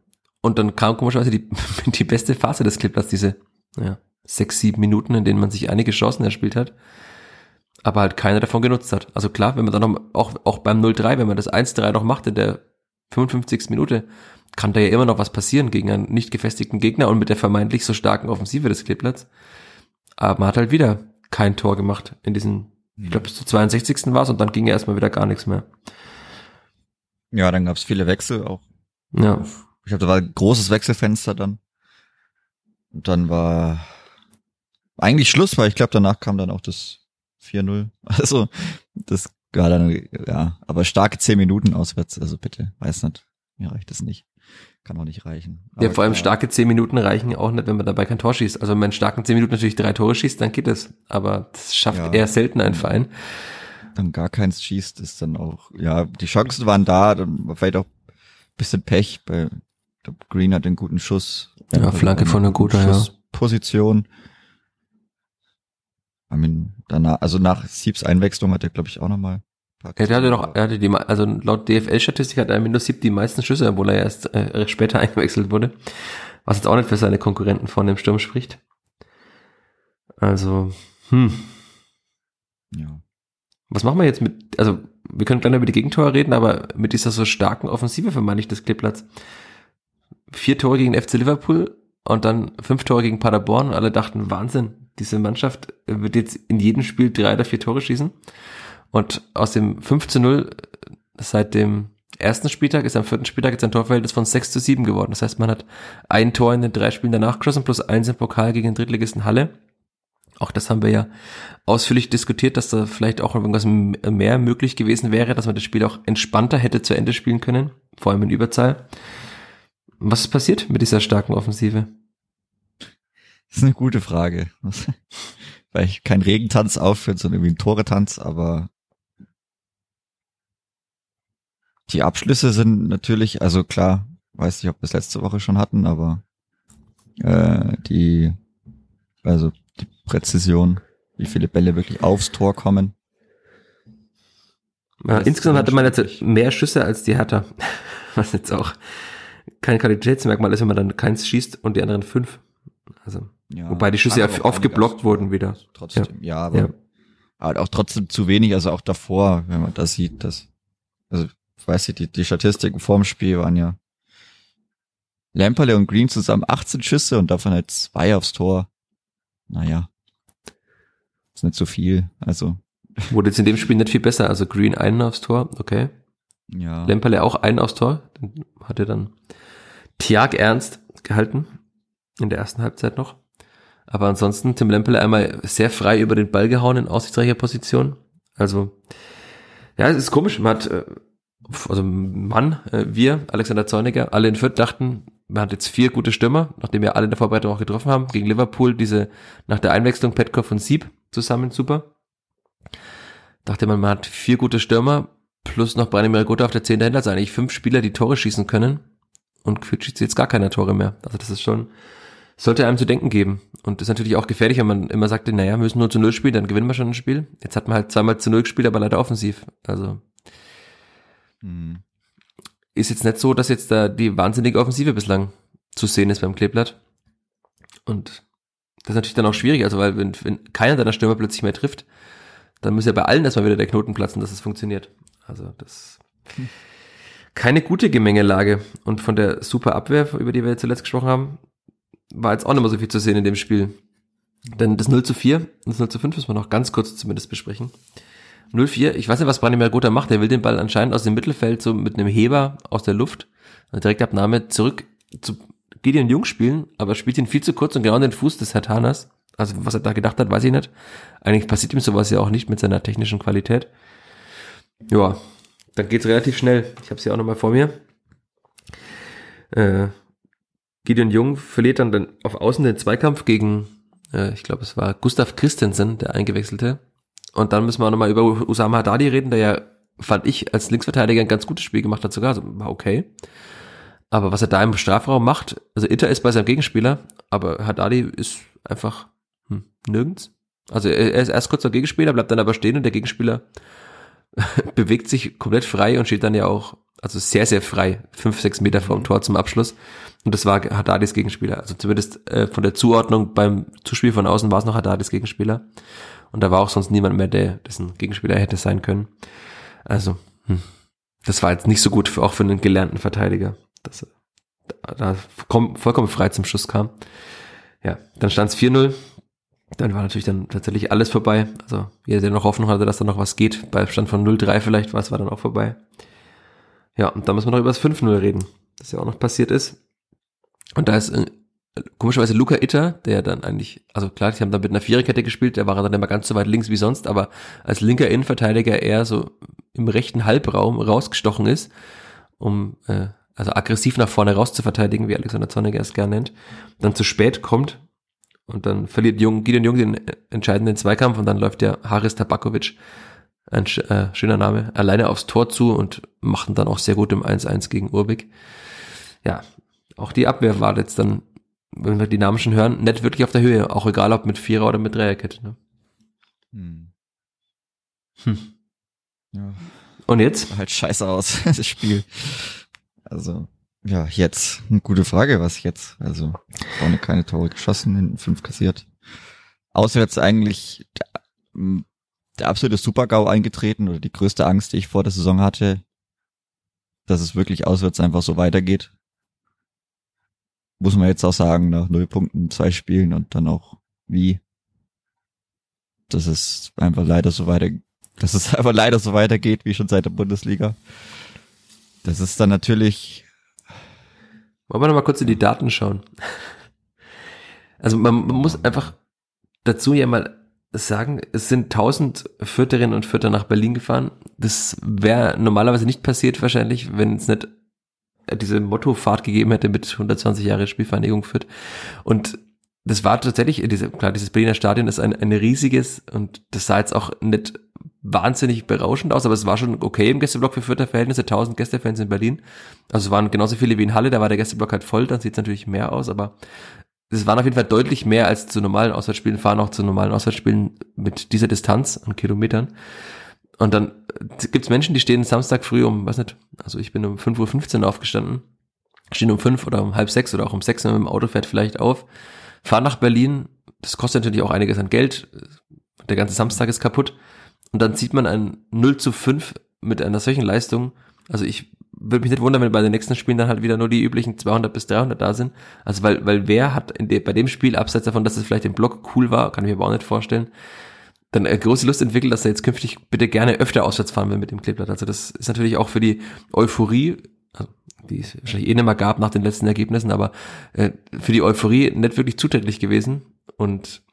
und dann kam komischerweise die, die beste Phase des Clippers, diese ja, sechs, sieben Minuten, in denen man sich einige Chancen erspielt hat, aber halt keiner davon genutzt hat. Also klar, wenn man dann noch, auch, auch beim 0-3, wenn man das 1-3 noch macht in der 55. Minute, kann da ja immer noch was passieren gegen einen nicht gefestigten Gegner und mit der vermeintlich so starken Offensive des Kleeblatts. Aber man hat halt wieder kein Tor gemacht in diesen, ich glaube bis zur 62. war es und dann ging ja erstmal wieder gar nichts mehr. Ja, dann gab es viele Wechsel auch. Ja. Ich glaube, da war ein großes Wechselfenster dann. Und dann war eigentlich Schluss, weil ich glaube, danach kam dann auch das 4-0. Also, das war dann, ja, aber starke 10 Minuten auswärts, also bitte, weiß nicht. Mir reicht das nicht. Kann auch nicht reichen. Ja, Aber vor allem starke 10 Minuten reichen auch nicht, wenn man dabei kein Tor schießt. Also wenn man in starken 10 Minuten natürlich drei Tore schießt, dann geht es. Aber das schafft Ja. eher selten ein Verein. Dann gar keins schießt, ist dann auch, ja, die Chancen waren da, dann war vielleicht auch bisschen Pech, bei glaub, Green hat einen guten Schuss. Ja, Flanke von der Guter, ja. Mean, danach, also nach Siebs Einwechslung hat er, glaube ich, auch nochmal. Ja, der hatte doch, er hatte die, also laut DFL-Statistik hat er mit nur sieb die meisten Schüsse, obwohl er erst äh, später eingewechselt wurde. Was jetzt auch nicht für seine Konkurrenten vorne im Sturm spricht. Also, hm, Ja. was machen wir jetzt mit, also wir können gleich über die Gegentore reden, aber mit dieser so starken Offensive vermeide ich des Kleeblatts. Vier Tore gegen FC Liverpool und dann fünf Tore gegen Paderborn und alle dachten, Wahnsinn, diese Mannschaft wird jetzt in jedem Spiel drei oder vier Tore schießen. Und aus dem 5 zu 0 seit dem ersten Spieltag ist am vierten Spieltag jetzt ein Torverhältnis von 6 zu 7 geworden. Das heißt, man hat ein Tor in den drei Spielen danach geschossen plus eins im Pokal gegen den Drittligisten Halle. Auch das haben wir ja ausführlich diskutiert, dass da vielleicht auch irgendwas mehr möglich gewesen wäre, dass man das Spiel auch entspannter hätte zu Ende spielen können, vor allem in Überzahl. Was ist passiert mit dieser starken Offensive? Das ist eine gute Frage. Weil ich kein Regentanz aufführt, sondern irgendwie ein Toretanz, aber die Abschlüsse sind natürlich, also klar, weiß nicht, ob wir es letzte Woche schon hatten, aber äh, die, also die Präzision, wie viele Bälle wirklich aufs Tor kommen. Ja, insgesamt hatte man jetzt mehr Schüsse als die Hertha. Was jetzt auch kein Qualitätsmerkmal ist, wenn man dann keins schießt und die anderen fünf. Also, Ja, Wobei die Schüsse ja oft geblockt wurden wieder. Trotzdem, ja, aber ja. aber auch trotzdem zu wenig, also auch davor, wenn man das sieht, dass, also, ich weiß nicht, die, die Statistiken vorm Spiel waren ja Lamperle und Green zusammen 18 Schüsse und davon halt zwei aufs Tor. Naja. Ist nicht so viel, also, Wurde jetzt in dem Spiel nicht viel besser. Also Green einen aufs Tor, okay. ja. Lemperle auch einen aufs Tor. Dann hatte dann Tiag Ernst gehalten. In der ersten Halbzeit noch. Aber ansonsten Tim Lemperle einmal sehr frei über den Ball gehauen in aussichtsreicher Position. Also, ja, es ist komisch. Man hat, äh, also Mann, äh, wir, Alexander Zorniger, alle in Fürth dachten, man hat jetzt vier gute Stürmer, nachdem wir alle in der Vorbereitung auch getroffen haben. Gegen Liverpool diese, nach der Einwechslung Petkoff und Sieb zusammen super. Dachte man, man hat vier gute Stürmer, plus noch Branimir Gota auf der 10 dahinter, also eigentlich fünf Spieler, die Tore schießen können. Und gefühlt schießt jetzt gar keiner Tore mehr. Also das ist schon, sollte einem zu denken geben. Und das ist natürlich auch gefährlich, wenn man immer sagte, naja, wir müssen nur zu Null spielen, dann gewinnen wir schon ein Spiel. Jetzt hat man halt zweimal zu Null gespielt, aber leider offensiv. Also Hm. ist jetzt nicht so, dass jetzt da die wahnsinnige Offensive bislang zu sehen ist beim Kleeblatt. Und das ist natürlich dann auch schwierig, also weil wenn, wenn keiner deiner Stürmer plötzlich mehr trifft, dann muss ja bei allen erstmal wieder der Knoten platzen, dass es funktioniert. Also das keine gute Gemengelage. Und von der super Abwehr, über die wir jetzt zuletzt gesprochen haben, war jetzt auch nicht mehr so viel zu sehen in dem Spiel. Denn das 0 zu 4 und das 0 zu 5 müssen wir noch ganz kurz zumindest besprechen. 0-4, ich weiß nicht, was Branimir Gotha macht, er will den Ball anscheinend aus dem Mittelfeld so mit einem Heber aus der Luft, eine Direktabnahme zurück zu Gideon Jung spielen, aber spielt ihn viel zu kurz und genau an den Fuß des Hertaners. Also was er da gedacht hat, weiß ich nicht. Eigentlich passiert ihm sowas ja auch nicht mit seiner technischen Qualität. Ja, dann geht's relativ schnell. Ich habe sie auch nochmal vor mir. Äh, Gideon Jung verliert dann, auf Außen den Zweikampf gegen, äh, ich glaube, es war Gustav Christensen, der eingewechselte. Und dann müssen wir nochmal über Usama Haddadi reden, der ja, fand ich, als Linksverteidiger ein ganz gutes Spiel gemacht hat sogar. Also war okay. Aber was er da im Strafraum macht, also Itter ist bei seinem Gegenspieler, aber Haddadi ist einfach hm, nirgends. Also er, er ist erst kurz der Gegenspieler, bleibt dann aber stehen und der Gegenspieler bewegt sich komplett frei und steht dann ja auch, also sehr, sehr frei, fünf, sechs Meter vom Tor zum Abschluss. Und das war Haddadis Gegenspieler. Also zumindest äh, von der Zuordnung beim Zuspiel von außen war es noch Haddadis Gegenspieler. Und da war auch sonst niemand mehr, der dessen Gegenspieler hätte sein können. Also, hm, das war jetzt nicht so gut, für, auch für einen gelernten Verteidiger, dass er da vollkommen frei zum Schuss kam. Ja, dann stand es 4-0. Dann war natürlich dann tatsächlich alles vorbei. Also jeder, der noch Hoffnung hatte, dass da noch was geht, bei Stand von 0-3 vielleicht war es, war dann auch vorbei. Ja, und dann müssen wir noch über das 5-0 reden, das ja auch noch passiert ist. Und da ist äh, komischerweise Luca Itter, der dann eigentlich, also klar, die haben dann mit einer Viererkette gespielt, der war dann immer ganz so weit links wie sonst, aber als linker Innenverteidiger eher so im rechten Halbraum rausgestochen ist, um äh, also aggressiv nach vorne raus zu verteidigen, wie Alexander Zorniger es gerne nennt, dann zu spät kommt und dann verliert Jung, Gideon Jung den entscheidenden Zweikampf und dann läuft der Haris Tabakovic, ein äh, schöner Name, alleine aufs Tor zu und machten dann auch sehr gut im 1-1 gegen Urbik. Ja, auch die Abwehr war jetzt dann, wenn wir die Namen schon hören, nicht wirklich auf der Höhe, auch egal ob mit Vierer oder mit Dreierkette. Ne? Hm. Hm. Ja. Und jetzt? Halt scheiße aus, das Spiel. Also, ja, jetzt. Eine gute Frage, was jetzt? Also, vorne keine Tore geschossen, hinten fünf kassiert. Auswärts eigentlich der, absolute Supergau eingetreten oder die größte Angst, die ich vor der Saison hatte, dass es wirklich auswärts einfach so weitergeht. Muss man jetzt auch sagen, nach null Punkten, zwei Spielen und dann auch wie. Dass es einfach leider so weiter, dass es einfach leider so weitergeht, wie schon seit der Bundesliga. Das ist dann natürlich wollen wir noch mal kurz in die Daten schauen? Also man, man muss einfach dazu ja mal sagen, es sind 1000 Vierterinnen und Vierter nach Berlin gefahren. Das wäre normalerweise nicht passiert wahrscheinlich, wenn es nicht diese Mottofahrt gegeben hätte mit 120 Jahre Spielvereinigung führt. Und das war tatsächlich, diese, klar, dieses Berliner Stadion ist ein, ein riesiges und das sah jetzt auch nicht wahnsinnig berauschend aus, aber es war schon okay im Gästeblock für Fürther Verhältnisse, 1000 Gästefans in Berlin. Also es waren genauso viele wie in Halle, da war der Gästeblock halt voll, dann sieht es natürlich mehr aus, aber es waren auf jeden Fall deutlich mehr als zu normalen Auswärtsspielen, fahren auch zu normalen Auswärtsspielen mit dieser Distanz an Kilometern. Und dann gibt's Menschen, die stehen Samstag früh um, was nicht, also ich bin um 5.15 Uhr aufgestanden, stehen um fünf oder um halb sechs oder auch um sechs, wenn man mit dem Auto fährt vielleicht auf, fahren nach Berlin, das kostet natürlich auch einiges an Geld, der ganze Samstag ist kaputt und dann sieht man ein 0 zu 5 mit einer solchen Leistung. Also ich würde mich nicht wundern, wenn bei den nächsten Spielen dann halt wieder nur die üblichen 200 bis 300 da sind. Also weil, weil wer hat in de, bei dem Spiel, abseits davon, dass es vielleicht im Block cool war, kann ich mir aber auch nicht vorstellen, dann eine große Lust entwickelt, dass er jetzt künftig bitte gerne öfter auswärts fahren will mit dem Kleeblatt. Also das ist natürlich auch für die Euphorie, also die es wahrscheinlich eh nicht mehr gab nach den letzten Ergebnissen, aber äh, für die Euphorie nicht wirklich zuträglich gewesen. Und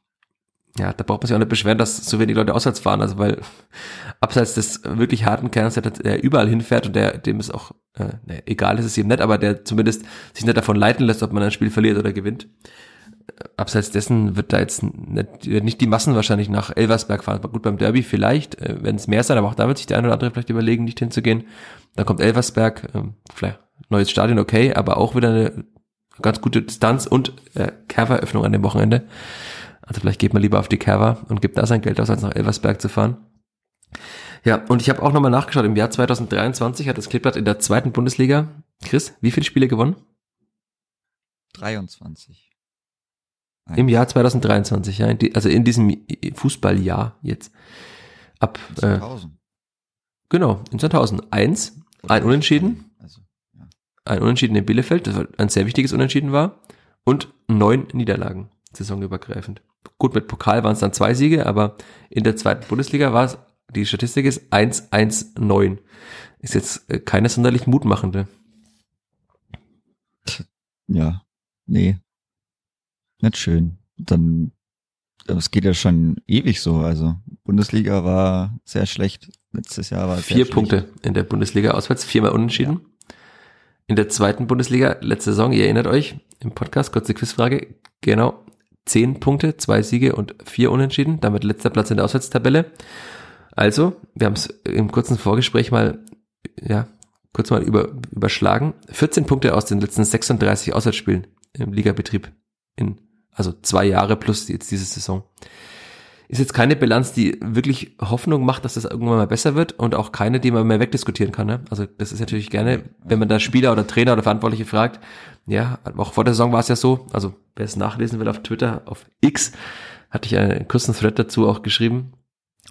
ja, da braucht man sich auch nicht beschweren, dass so wenig Leute auswärts fahren, also weil abseits des wirklich harten Kerns, der, der überall hinfährt und der, dem ist auch, äh, ne, egal ist es ihm nicht, aber der zumindest sich nicht davon leiten lässt, ob man ein Spiel verliert oder gewinnt. Abseits dessen wird da jetzt nicht, nicht die Massen wahrscheinlich nach Elversberg fahren. Gut, beim Derby vielleicht, äh, werden es mehr sein, aber auch da wird sich der eine oder andere vielleicht überlegen, nicht hinzugehen. Dann kommt Elversberg, äh, vielleicht neues Stadion, okay, aber auch wieder eine ganz gute Distanz und äh, Kerveröffnung an dem Wochenende. Also vielleicht geht man lieber auf die Cover und gibt da sein Geld aus, als nach Elversberg zu fahren. Ja, und ich habe auch nochmal nachgeschaut, im Jahr 2023 hat das Kleeblatt in der zweiten Bundesliga, Chris, wie viele Spiele gewonnen? 23. Eins. Im Jahr 2023, ja, in die, also in diesem Fußballjahr jetzt. Ab 2000. Äh, genau, in 2000. Eins, ein Unentschieden. Also, ja. Ein Unentschieden in Bielefeld, das ein sehr wichtiges Unentschieden war. Und neun Niederlagen, saisonübergreifend. Gut, mit Pokal waren es dann zwei Siege, aber in der zweiten Bundesliga war es, die Statistik ist 1-1-9. Ist jetzt äh, keine sonderlich mutmachende. Ja, nee. Nicht schön. Dann es geht ja schon ewig so. Also Bundesliga war sehr schlecht. Letztes Jahr war es Vier Punkte in der Bundesliga auswärts, viermal unentschieden. Ja. In der zweiten Bundesliga, letzte Saison, ihr erinnert euch, im Podcast, kurze Quizfrage, genau, zehn Punkte, zwei Siege und vier Unentschieden, damit letzter Platz in der Auswärtstabelle. Also, wir haben es im kurzen Vorgespräch mal, ja, kurz mal über, überschlagen. 14 Punkte aus den letzten 36 Auswärtsspielen im Ligabetrieb in, also zwei Jahre plus jetzt diese Saison ist jetzt keine Bilanz, die wirklich Hoffnung macht, dass das irgendwann mal besser wird und auch keine, die man mehr wegdiskutieren kann. Ne? Also das ist natürlich gerne, wenn man da Spieler oder Trainer oder Verantwortliche fragt. Ja, auch vor der Saison war es ja so. Also wer es nachlesen will auf Twitter, auf X, hatte ich einen kurzen Thread dazu auch geschrieben.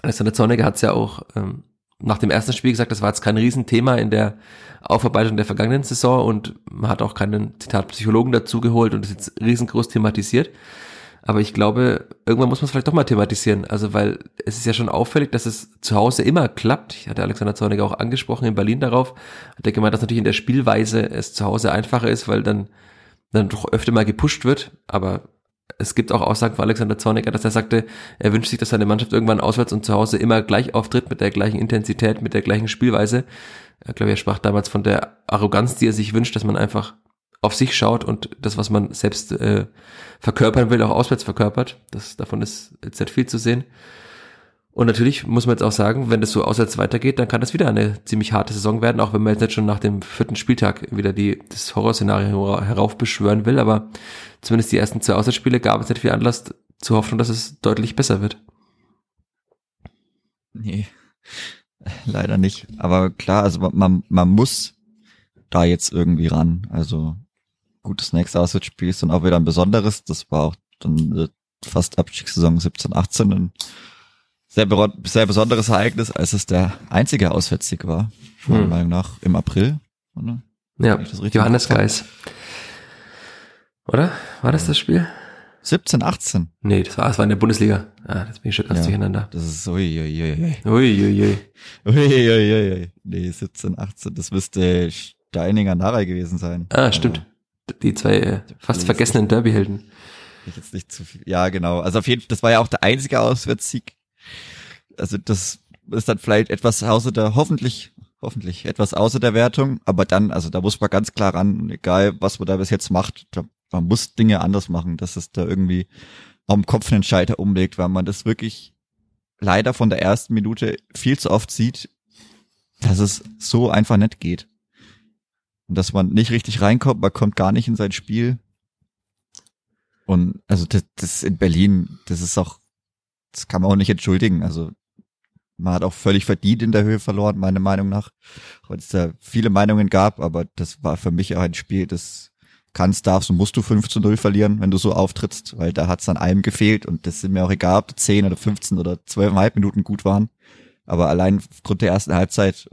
Alexander Zorniger hat es ja auch ähm, nach dem ersten Spiel gesagt, das war jetzt kein Riesenthema in der Aufarbeitung der vergangenen Saison und man hat auch keinen Zitat Psychologen dazu geholt und es jetzt riesengroß thematisiert. Aber ich glaube, irgendwann muss man es vielleicht doch mal thematisieren. Also, weil es ist ja schon auffällig, dass es zu Hause immer klappt. Ich hatte Alexander Zorniger auch angesprochen in Berlin darauf. Hat er gemeint, dass natürlich in der Spielweise es zu Hause einfacher ist, weil dann, dann doch öfter mal gepusht wird. Aber es gibt auch Aussagen von Alexander Zorniger, dass er sagte, er wünscht sich, dass seine Mannschaft irgendwann auswärts und zu Hause immer gleich auftritt, mit der gleichen Intensität, mit der gleichen Spielweise. Ich glaube, er sprach damals von der Arroganz, die er sich wünscht, dass man einfach auf sich schaut und das, was man selbst äh, verkörpern will, auch auswärts verkörpert. Das, davon ist jetzt nicht viel zu sehen. Und natürlich muss man jetzt auch sagen, wenn das so auswärts weitergeht, dann kann das wieder eine ziemlich harte Saison werden, auch wenn man jetzt nicht schon nach dem vierten Spieltag wieder die, das Horrorszenario heraufbeschwören will, aber zumindest die ersten zwei Auswärtsspiele gab es nicht viel Anlass zu hoffen, dass es deutlich besser wird. Nee, leider nicht. Aber klar, also man, man muss da jetzt irgendwie ran. Also gutes nächste Auswärtsspiel ist dann auch wieder ein besonderes. Das war auch dann fast Abstiegssaison 17, 18 ein sehr, sehr besonderes Ereignis, als es der einzige Auswärtssieg war, meiner hm. Meinung nach, im April. Oder? Ja, Johannes Geis. Oder? War das das Spiel? 17, 18. Nee, das war, das war in der Bundesliga. Ah, das bin ich schon ganz ja, durcheinander. Das ist uiuiui. Uiuiui. Uiuiui. Nee, 17, 18. Das müsste Steininger Narei gewesen sein. Ah, stimmt die zwei äh, fast vergessenen Derbyhelden. Jetzt nicht zu viel. Ja, genau. Also auf jeden Fall, das war ja auch der einzige Auswärtssieg. Also das ist dann vielleicht etwas außer der, hoffentlich, hoffentlich etwas außer der Wertung, aber dann, also da muss man ganz klar ran, egal was man da bis jetzt macht, da, man muss Dinge anders machen, dass es da irgendwie am Kopf einen Scheiter umlegt, weil man das wirklich leider von der ersten Minute viel zu oft sieht, dass es so einfach nicht geht. Und dass man nicht richtig reinkommt, man kommt gar nicht in sein Spiel. Und also das, das in Berlin, das ist auch, das kann man auch nicht entschuldigen. Also man hat auch völlig verdient in der Höhe verloren, meiner Meinung nach. Weil es da viele Meinungen gab, aber das war für mich auch ein Spiel, das kannst, darfst und musst du 5 zu 0 verlieren, wenn du so auftrittst, weil da hat es an einem gefehlt und das sind mir auch egal, ob 10 oder 15 oder 12,5 Minuten gut waren. Aber allein aufgrund der ersten Halbzeit,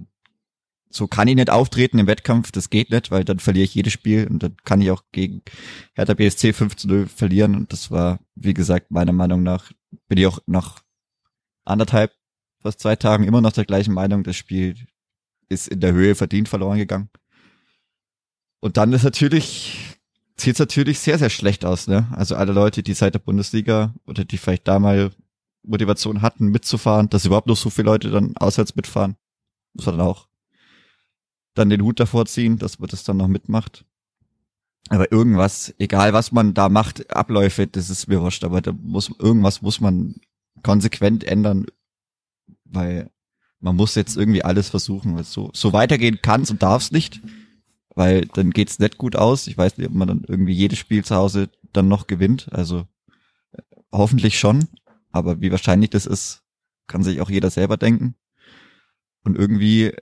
so kann ich nicht auftreten im Wettkampf, das geht nicht, weil dann verliere ich jedes Spiel und dann kann ich auch gegen Hertha BSC 5 zu 0 verlieren und das war, wie gesagt, meiner Meinung nach, bin ich auch nach anderthalb, fast zwei Tagen immer noch der gleichen Meinung, das Spiel ist in der Höhe verdient verloren gegangen. Und dann ist natürlich, sieht natürlich sehr, sehr schlecht aus, ne? Also alle Leute, die seit der Bundesliga oder die vielleicht da mal Motivation hatten, mitzufahren, dass überhaupt noch so viele Leute dann auswärts mitfahren, muss man dann auch dann den Hut davor ziehen, dass man das dann noch mitmacht. Aber irgendwas, egal was man da macht, Abläufe, das ist mir wurscht, aber da muss, irgendwas muss man konsequent ändern, weil man muss jetzt irgendwie alles versuchen. Weil so, so weitergehen kann's und darf's nicht, weil dann geht's nicht gut aus. Ich weiß nicht, ob man dann irgendwie jedes Spiel zu Hause dann noch gewinnt. Also hoffentlich schon, aber wie wahrscheinlich das ist, kann sich auch jeder selber denken. Und irgendwie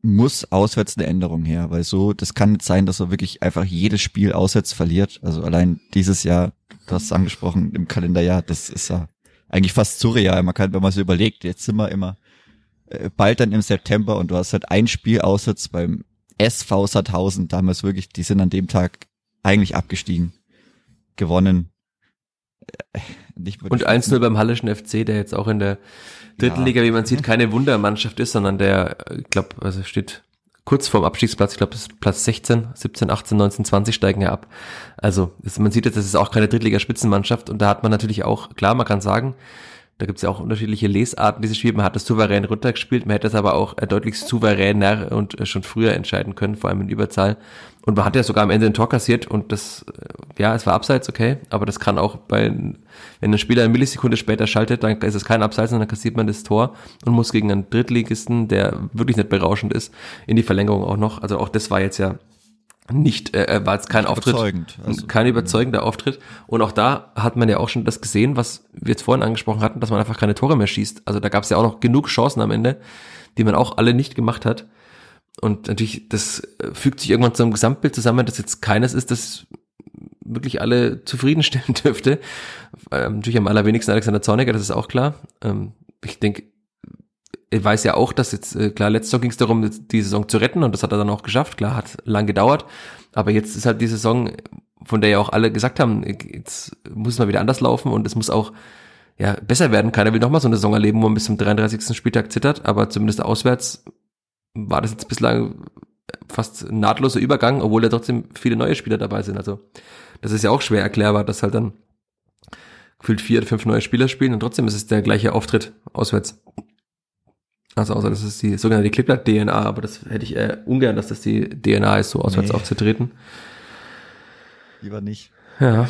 muss auswärts eine Änderung her, weil so, das kann nicht sein, dass er wirklich einfach jedes Spiel auswärts verliert. Also allein dieses Jahr, du hast es angesprochen, im Kalenderjahr, das ist ja eigentlich fast surreal. Man kann, wenn man so überlegt, jetzt sind wir immer äh, bald dann im September und du hast halt ein Spiel auswärts beim SV Sandhausen, damals wirklich, die sind an dem Tag eigentlich abgestiegen, gewonnen. Äh, und 1-0 beim Hallischen FC, der jetzt auch in der dritten ja. Liga, wie man sieht, keine Wundermannschaft ist, sondern der, ich glaube, also steht kurz vorm Abstiegsplatz, ich glaube, das ist Platz 16, 17, 18, 19, 20 steigen ja ab. Also man sieht jetzt, das ist auch keine Drittligaspitzenmannschaft und da hat man natürlich auch, klar, man kann sagen, da gibt's ja auch unterschiedliche Lesarten dieses Spiel. Man hat das souverän runtergespielt, man hätte es aber auch deutlich souveräner und schon früher entscheiden können, vor allem in Überzahl. Und man hat ja sogar am Ende ein Tor kassiert und das, äh, ja, es war abseits, okay, aber das kann auch bei, wenn ein Spieler eine Millisekunde später schaltet, dann ist es kein Abseits, sondern dann kassiert man das Tor und muss gegen einen Drittligisten, der wirklich nicht berauschend ist, in die Verlängerung auch noch. Also auch das war jetzt ja nicht, äh, äh war jetzt kein Auftritt, also, kein überzeugender Auftritt. Und auch da hat man ja auch schon das gesehen, was wir jetzt vorhin angesprochen hatten, dass man einfach keine Tore mehr schießt. Also da gab es ja auch noch genug Chancen am Ende, die man auch alle nicht gemacht hat. Und natürlich, das äh, fügt sich irgendwann zu einem Gesamtbild zusammen, dass jetzt keines ist, das wirklich alle zufriedenstellen dürfte. Ähm, natürlich am allerwenigsten Alexander Zorniger, das ist auch klar. Ähm, ich denke, weiß ja auch, dass jetzt, äh, klar, letztes Jahr ging es darum, die Saison zu retten und das hat er dann auch geschafft. Klar, hat lang gedauert. Aber jetzt ist halt die Saison, von der ja auch alle gesagt haben, jetzt muss es mal wieder anders laufen und es muss auch ja, besser werden. Keiner will nochmal so eine Saison erleben, wo man bis zum 33. Spieltag zittert, aber zumindest auswärts war das jetzt bislang fast ein nahtloser Übergang, obwohl da trotzdem viele neue Spieler dabei sind. Also das ist ja auch schwer erklärbar, dass halt dann gefühlt vier oder fünf neue Spieler spielen und trotzdem ist es der gleiche Auftritt auswärts. Also außer das ist die sogenannte Klippblatt-DNA, aber das hätte ich eher ungern, dass das die DNA ist, so auswärts nee. aufzutreten. Lieber nicht. Ja.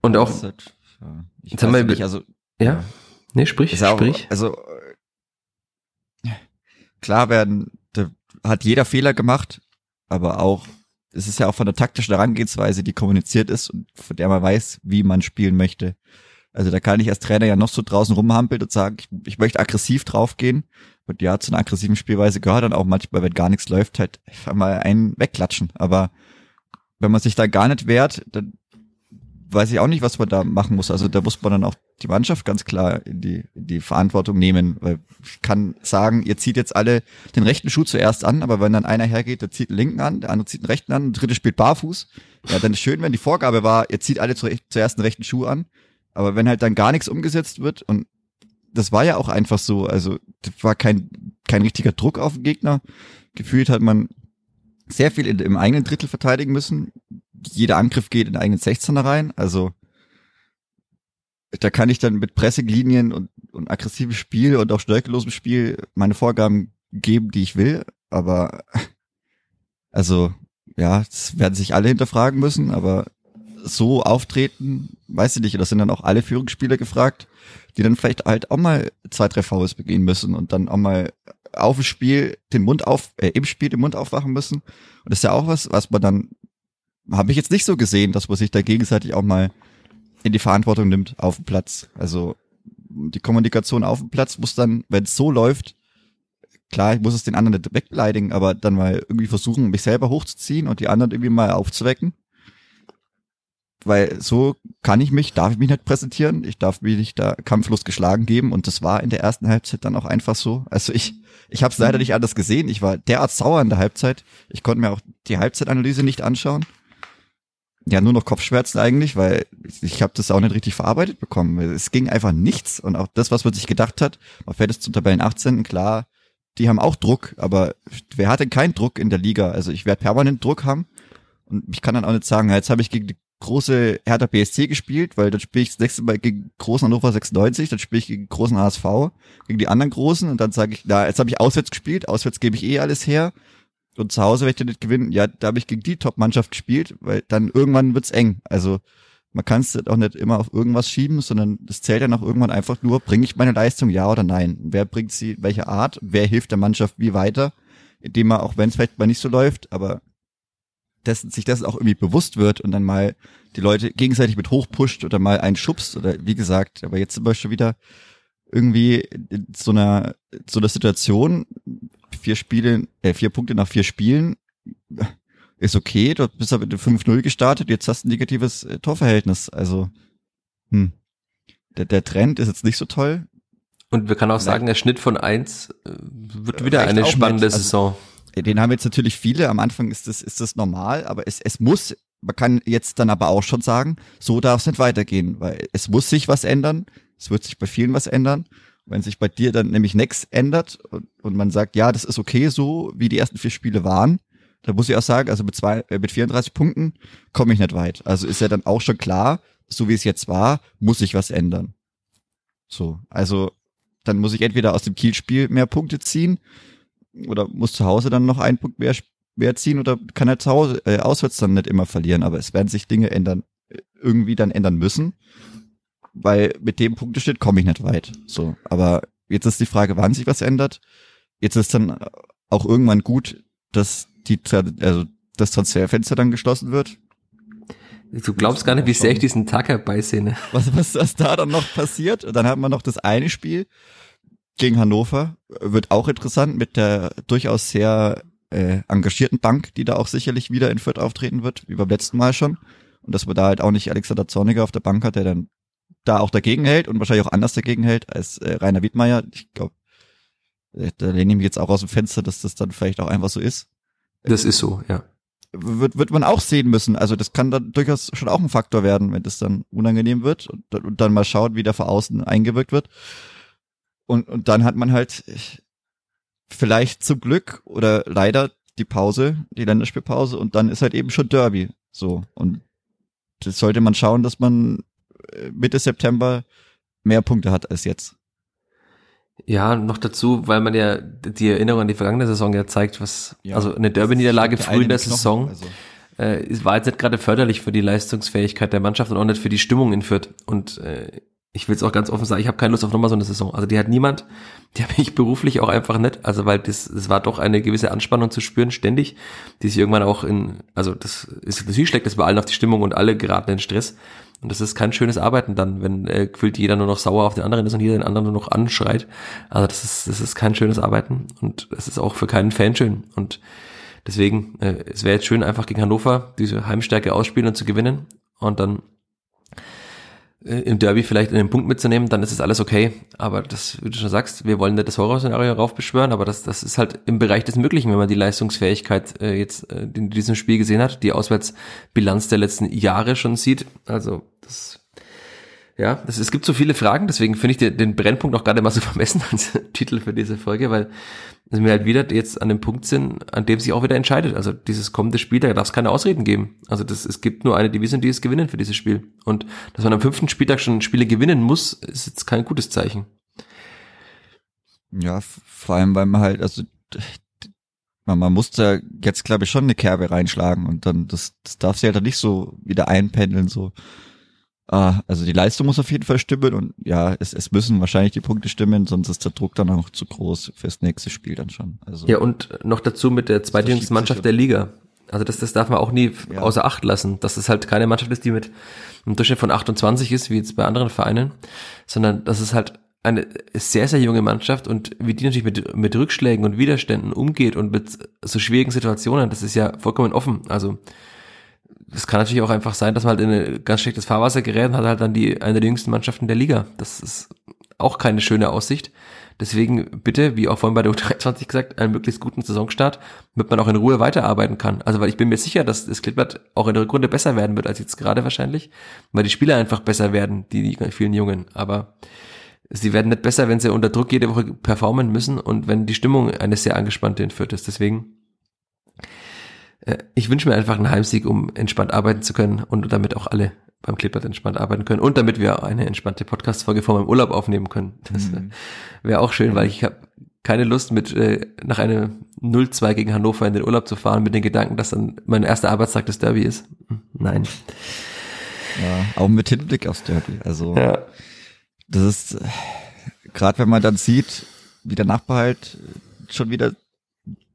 Und auch. Halt, ja, ich jetzt haben wir nicht, also. Ja. Nee, sprich, sprich. Auch, also klar werden, da hat jeder Fehler gemacht, aber auch, es ist ja auch von der taktischen Herangehensweise, die kommuniziert ist und von der man weiß, wie man spielen möchte. Also da kann ich als Trainer ja noch so draußen rumhampeln und sagen, ich, ich möchte aggressiv draufgehen. Und ja, zu einer aggressiven Spielweise gehört dann auch manchmal, wenn gar nichts läuft, halt einfach mal einen wegklatschen. Aber wenn man sich da gar nicht wehrt, dann weiß ich auch nicht, was man da machen muss. Also da muss man dann auch die Mannschaft ganz klar in die, in die Verantwortung nehmen. Weil ich kann sagen, ihr zieht jetzt alle den rechten Schuh zuerst an, aber wenn dann einer hergeht, der zieht den linken an, der andere zieht den rechten an, der dritte spielt barfuß. Ja, dann ist schön, wenn die Vorgabe war, ihr zieht alle zu, zuerst den rechten Schuh an. Aber wenn halt dann gar nichts umgesetzt wird und das war ja auch einfach so, also das war kein, kein richtiger Druck auf den Gegner. Gefühlt hat man sehr viel in, im eigenen Drittel verteidigen müssen jeder Angriff geht in eigenen 16er rein. Also da kann ich dann mit Pressinglinien und, und aggressivem Spiel und auch stärkelosem Spiel meine Vorgaben geben, die ich will. Aber also ja, das werden sich alle hinterfragen müssen, aber so auftreten, weiß ich nicht, das sind dann auch alle Führungsspieler gefragt, die dann vielleicht halt auch mal zwei, drei Fouls begehen müssen und dann auch mal auf dem Spiel den Mund auf, äh, im Spiel den Mund aufwachen müssen. Und das ist ja auch was, was man dann habe ich jetzt nicht so gesehen, dass man sich da gegenseitig auch mal in die Verantwortung nimmt auf dem Platz. Also die Kommunikation auf dem Platz muss dann, wenn es so läuft, klar, ich muss es den anderen nicht wegbeleidigen, aber dann mal irgendwie versuchen, mich selber hochzuziehen und die anderen irgendwie mal aufzuwecken. Weil so kann ich mich, darf ich mich nicht präsentieren, ich darf mich nicht da kampflos geschlagen geben und das war in der ersten Halbzeit dann auch einfach so. Also ich, ich habe es leider nicht anders gesehen. Ich war derart sauer in der Halbzeit. Ich konnte mir auch die Halbzeitanalyse nicht anschauen ja nur noch Kopfschmerzen eigentlich, weil ich habe das auch nicht richtig verarbeitet bekommen. Es ging einfach nichts und auch das, was man sich gedacht hat, man fährt es zum Tabellen 18, klar, die haben auch Druck, aber wer hat denn keinen Druck in der Liga? Also ich werde permanent Druck haben und ich kann dann auch nicht sagen, jetzt habe ich gegen die große Hertha BSC gespielt, weil dann spiele ich das nächste Mal gegen großen Hannover 96, dann spiele ich gegen großen HSV, gegen die anderen großen und dann sage ich, na, jetzt habe ich auswärts gespielt, auswärts gebe ich eh alles her und zu Hause werde ich nicht gewinnen. Ja, da habe ich gegen die Top-Mannschaft gespielt, weil dann irgendwann wird's eng. Also man kann es auch nicht immer auf irgendwas schieben, sondern es zählt dann auch irgendwann einfach nur, bringe ich meine Leistung, ja oder nein? Wer bringt sie, welche Art? Wer hilft der Mannschaft wie weiter? Indem man, auch wenn es vielleicht mal nicht so läuft, aber dessen, sich das auch irgendwie bewusst wird und dann mal die Leute gegenseitig mit hochpusht oder mal einen schubst oder wie gesagt, aber jetzt zum Beispiel wieder irgendwie in so einer, so einer Situation, vier Spiele, äh, vier Punkte nach vier Spielen ist okay. Du bist aber mit 5-0 gestartet, jetzt hast du ein negatives äh, Torverhältnis. Also, hm. Der, der Trend ist jetzt nicht so toll. Und wir können auch sagen, der Schnitt von eins äh, wird wieder eine spannende also, Saison. Den haben jetzt natürlich viele. Am Anfang ist das, ist das normal, aber es, es muss, man kann jetzt dann aber auch schon sagen, so darf es nicht weitergehen, weil es muss sich was ändern. Es wird sich bei vielen was ändern. Wenn sich bei dir dann nämlich nichts ändert und, und man sagt, ja, das ist okay so, wie die ersten vier Spiele waren, da muss ich auch sagen, also mit zwei, äh, mit 34 Punkten komme ich nicht weit. Also ist ja dann auch schon klar, so wie es jetzt war, muss sich was ändern. So, also dann muss ich entweder aus dem Kielspiel mehr Punkte ziehen oder muss zu Hause dann noch einen Punkt mehr, mehr ziehen oder kann er zu Hause äh, auswärts dann nicht immer verlieren. Aber es werden sich Dinge ändern, äh, irgendwie dann ändern müssen, weil mit dem Punkteschnitt komme ich nicht weit. So, aber jetzt ist die Frage, wann sich was ändert. Jetzt ist dann auch irgendwann gut, dass die also das Transferfenster dann geschlossen wird. Du glaubst gar nicht, wie sehr ich diesen Tag herbeisehne. Was, was, was da dann noch passiert? Und dann haben wir noch das eine Spiel gegen Hannover. Wird auch interessant mit der durchaus sehr äh, engagierten Bank, die da auch sicherlich wieder in Fürth auftreten wird, wie beim letzten Mal schon. Und dass man da halt auch nicht Alexander Zorniger auf der Bank hat, der dann da auch dagegen hält und wahrscheinlich auch anders dagegen hält als äh, Rainer Wiedmeier. Ich glaube, äh, da lehne ich mich jetzt auch aus dem Fenster, dass das dann vielleicht auch einfach so ist. Das ist so, ja wird, wird man auch sehen müssen. Also das kann dann durchaus schon auch ein Faktor werden, wenn das dann unangenehm wird und, und dann mal schaut, wie der von außen eingewirkt wird. Und, und dann hat man halt vielleicht zum Glück oder leider die Pause, die Länderspielpause und dann ist halt eben schon Derby. So. Und das sollte man schauen, dass man äh, Mitte September mehr Punkte hat als jetzt. Ja, noch dazu, weil man ja die Erinnerung an die vergangene Saison ja zeigt, was, ja, also eine Derby-Niederlage früh in der Saison, also. äh, war jetzt nicht gerade förderlich für die Leistungsfähigkeit der Mannschaft und auch nicht für die Stimmung in Fürth. Und äh, ich will es auch ganz offen sagen, ich habe keine Lust auf nochmal so eine Saison. Also die hat niemand, die habe ich beruflich auch einfach nicht. Also weil das, das war doch eine gewisse Anspannung zu spüren, ständig, die sich irgendwann auch in, also das ist natürlich schlägt das bei allen auf die Stimmung und alle geraten in Stress. Und das ist kein schönes Arbeiten dann, wenn äh, gefühlt jeder nur noch sauer auf den anderen ist und jeder den anderen nur noch anschreit. Also das ist, das ist kein schönes Arbeiten und es ist auch für keinen Fan schön. Und deswegen, äh, es wäre jetzt schön, einfach gegen Hannover diese Heimstärke ausspielen und zu gewinnen. Und dann im Derby vielleicht einen Punkt mitzunehmen, dann ist es alles okay. Aber das, wie du schon sagst, wir wollen nicht das Horrorszenario raufbeschwören, aber das, das ist halt im Bereich des Möglichen, wenn man die Leistungsfähigkeit äh, jetzt äh, in diesem Spiel gesehen hat, die Auswärtsbilanz der letzten Jahre schon sieht. Also das ja, das, es gibt so viele Fragen, deswegen finde ich den, den Brennpunkt auch gerade mal so vermessen als Titel für diese Folge, weil wir halt wieder jetzt an dem Punkt sind, an dem sich auch wieder entscheidet. Also dieses kommende Spiel, da darf es keine Ausreden geben. Also das, es gibt nur eine Division, die es gewinnen für dieses Spiel. Und dass man am fünften Spieltag schon Spiele gewinnen muss, ist jetzt kein gutes Zeichen. Ja, vor allem, weil man halt, also man, man muss da jetzt, glaube ich, schon eine Kerbe reinschlagen und dann, das, das darf sich halt nicht so wieder einpendeln, so Ah, also die Leistung muss auf jeden Fall stimmen und ja, es, es müssen wahrscheinlich die Punkte stimmen, sonst ist der Druck dann auch zu groß fürs nächste Spiel dann schon. Also ja, und noch dazu mit der zweitjüngsten Mannschaft der Liga. Also das, das darf man auch nie ja. außer Acht lassen, dass es halt keine Mannschaft ist, die mit einem Durchschnitt von 28 ist, wie jetzt bei anderen Vereinen, sondern dass es halt eine sehr, sehr junge Mannschaft und wie die natürlich mit, mit Rückschlägen und Widerständen umgeht und mit so schwierigen Situationen, das ist ja vollkommen offen. Also es kann natürlich auch einfach sein, dass man halt in ein ganz schlechtes Fahrwasser gerät und hat halt dann die eine der jüngsten Mannschaften der Liga. Das ist auch keine schöne Aussicht. Deswegen bitte, wie auch vorhin bei der U23 gesagt, einen möglichst guten Saisonstart, damit man auch in Ruhe weiterarbeiten kann. Also weil ich bin mir sicher, dass das Klippert auch in der Rückrunde besser werden wird als jetzt gerade wahrscheinlich, weil die Spieler einfach besser werden, die, die vielen Jungen. Aber sie werden nicht besser, wenn sie unter Druck jede Woche performen müssen und wenn die Stimmung eine sehr angespannte entführt ist. Deswegen ich wünsche mir einfach einen Heimsieg, um entspannt arbeiten zu können und damit auch alle beim Clippert entspannt arbeiten können und damit wir eine entspannte Podcast-Folge vor meinem Urlaub aufnehmen können. Das mhm. wäre auch schön, weil ich habe keine Lust mit äh, nach einem 0-2 gegen Hannover in den Urlaub zu fahren mit den Gedanken, dass dann mein erster Arbeitstag des Derby ist. Hm, nein. Ja, auch mit Hinblick aufs Derby. Also ja. das ist gerade wenn man dann sieht, wie der Nachbar halt schon wieder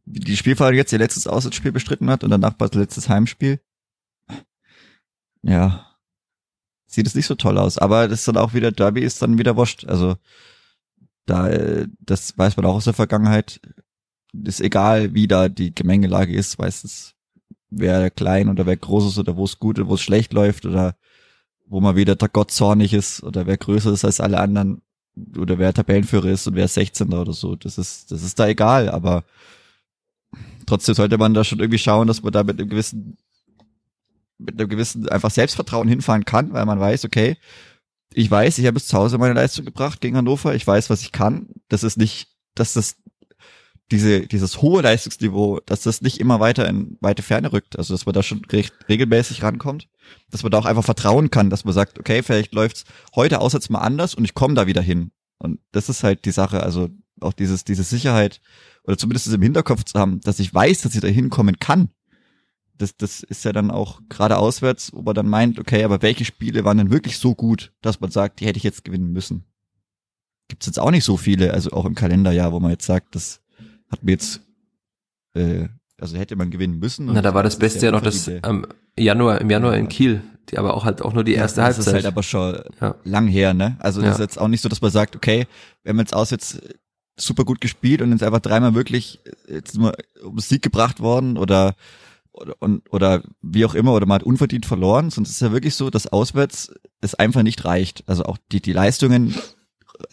die Spielfahrer jetzt ihr letztes Auswärtsspiel bestritten hat und danach das letztes Heimspiel. Ja, sieht es nicht so toll aus. Aber das ist dann auch wieder, Derby ist dann wieder wurscht. Also da, das weiß man auch aus der Vergangenheit. Ist egal, wie da die Gemengelage ist, weiß es, wer klein oder wer groß ist oder wo es gut oder wo es schlecht läuft oder wo mal wieder der Gott zornig ist oder wer größer ist als alle anderen oder wer Tabellenführer ist und wer 16. oder so. Das ist, das ist da egal, aber trotzdem sollte man da schon irgendwie schauen, dass man da mit einem gewissen, mit einem gewissen einfach Selbstvertrauen hinfahren kann, weil man weiß, okay, ich weiß, ich habe jetzt zu Hause meine Leistung gebracht gegen Hannover. Ich weiß, was ich kann. Das ist nicht, dass das diese, dieses hohe Leistungsniveau, dass das nicht immer weiter in weite Ferne rückt. Also, dass man da schon recht regelmäßig rankommt. Dass man da auch einfach vertrauen kann, dass man sagt, okay, vielleicht läuft's heute auswärts mal anders und ich komme da wieder hin. Und das ist halt die Sache. Also, auch dieses, diese Sicherheit oder zumindest im Hinterkopf zu haben, dass ich weiß, dass ich da hinkommen kann das, das ist ja dann auch gerade auswärts, wo man dann meint, okay, aber welche Spiele waren denn wirklich so gut, dass man sagt, die hätte ich jetzt gewinnen müssen? Gibt's jetzt auch nicht so viele, also auch im Kalenderjahr, wo man jetzt sagt, das hat mir jetzt, äh, also hätte man gewinnen müssen. Na, da war das Beste ja noch das am Januar, im Januar in Kiel, die aber auch halt auch nur die erste ja, Halbzeit. Das ist halt aber schon ja. lang her, ne? Also das ja. ist jetzt auch nicht so, dass man sagt, okay, wir haben jetzt aus jetzt super gut gespielt und jetzt einfach dreimal wirklich jetzt mal um Sieg gebracht worden oder oder, und, oder wie auch immer, oder man hat unverdient verloren, sonst ist es ja wirklich so, dass auswärts es einfach nicht reicht. Also auch die, die Leistungen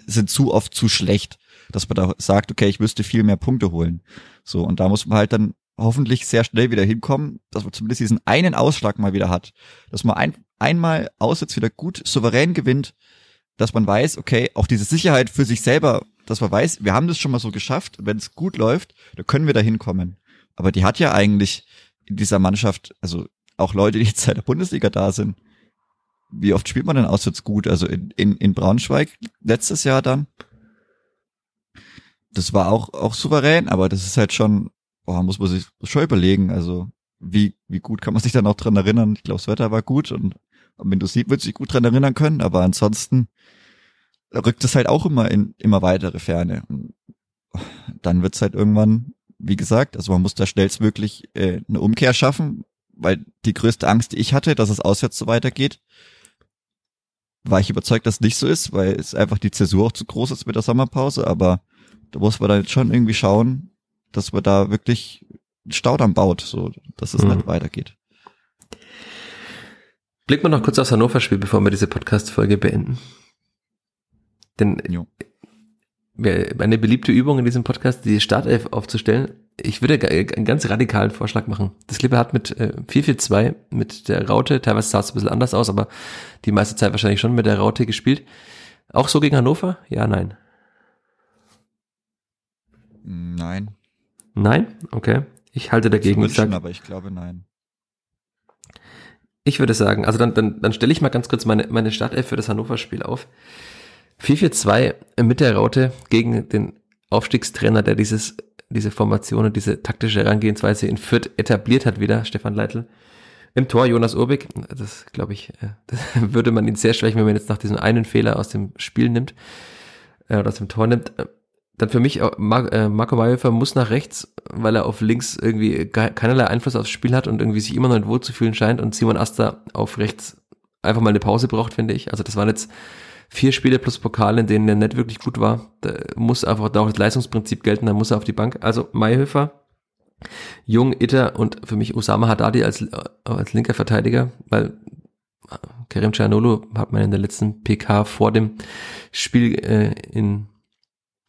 sind zu oft zu schlecht, dass man da sagt, okay, ich müsste viel mehr Punkte holen. So, und da muss man halt dann hoffentlich sehr schnell wieder hinkommen, dass man zumindest diesen einen Ausschlag mal wieder hat. Dass man ein, einmal auswärts wieder gut souverän gewinnt, dass man weiß, okay, auch diese Sicherheit für sich selber, dass man weiß, wir haben das schon mal so geschafft, wenn es gut läuft, dann können wir da hinkommen. Aber die hat ja eigentlich in dieser Mannschaft, also auch Leute, die jetzt seit der Bundesliga da sind, wie oft spielt man denn auswärts gut? Also in, in, in Braunschweig letztes Jahr dann. Das war auch, auch souverän, aber das ist halt schon, boah, muss man sich schon überlegen. Also wie, wie gut kann man sich dann auch dran erinnern? Ich glaube, das Wetter war gut und wenn du siehst, wird sich gut dran erinnern können, aber ansonsten rückt es halt auch immer in immer weitere Ferne. Und dann wird's halt irgendwann wie gesagt, also man muss da schnellstmöglich äh, eine Umkehr schaffen, weil die größte Angst, die ich hatte, dass es auswärts so weitergeht, war ich überzeugt, dass es nicht so ist, weil es einfach die Zäsur auch zu groß ist mit der Sommerpause, aber da muss man dann jetzt schon irgendwie schauen, dass man da wirklich einen Staudamm baut, so, dass es mhm. nicht weitergeht. Blicken wir noch kurz aufs Hannover-Spiel, bevor wir diese Podcast-Folge beenden. Denn jo eine beliebte Übung in diesem Podcast, die Startelf aufzustellen. Ich würde einen ganz radikalen Vorschlag machen. Das Klippe hat mit äh, 4-4-2 mit der Raute, teilweise sah es ein bisschen anders aus, aber die meiste Zeit wahrscheinlich schon mit der Raute gespielt. Auch so gegen Hannover? Ja, nein. Nein. Nein? Okay. Ich halte dagegen. Ich sag, aber ich glaube nein. Ich würde sagen, also dann, dann, dann stelle ich mal ganz kurz meine, meine Startelf für das Hannover-Spiel auf. 4-4-2 mit der Raute gegen den Aufstiegstrainer, der dieses, diese Formation und diese taktische Herangehensweise in Fürth etabliert hat wieder, Stefan Leitl. Im Tor Jonas Urbig, das glaube ich, äh, das würde man ihn sehr schwächen, wenn man jetzt nach diesem einen Fehler aus dem Spiel nimmt, äh, oder aus dem Tor nimmt. Dann für mich, äh, Marco Mayhofer muss nach rechts, weil er auf links irgendwie keinerlei Einfluss aufs Spiel hat und irgendwie sich immer noch nicht wohl zu fühlen scheint und Simon Asta auf rechts einfach mal eine Pause braucht, finde ich. Also das waren jetzt vier Spiele plus Pokal, in denen er nicht wirklich gut war. Da muss einfach da auch das Leistungsprinzip gelten, da muss er auf die Bank. Also Mayhöfer, Jung, Itter und für mich Osama Haddadi als, äh, als linker Verteidiger, weil äh, Karim Cianolo hat man in der letzten PK vor dem Spiel äh, in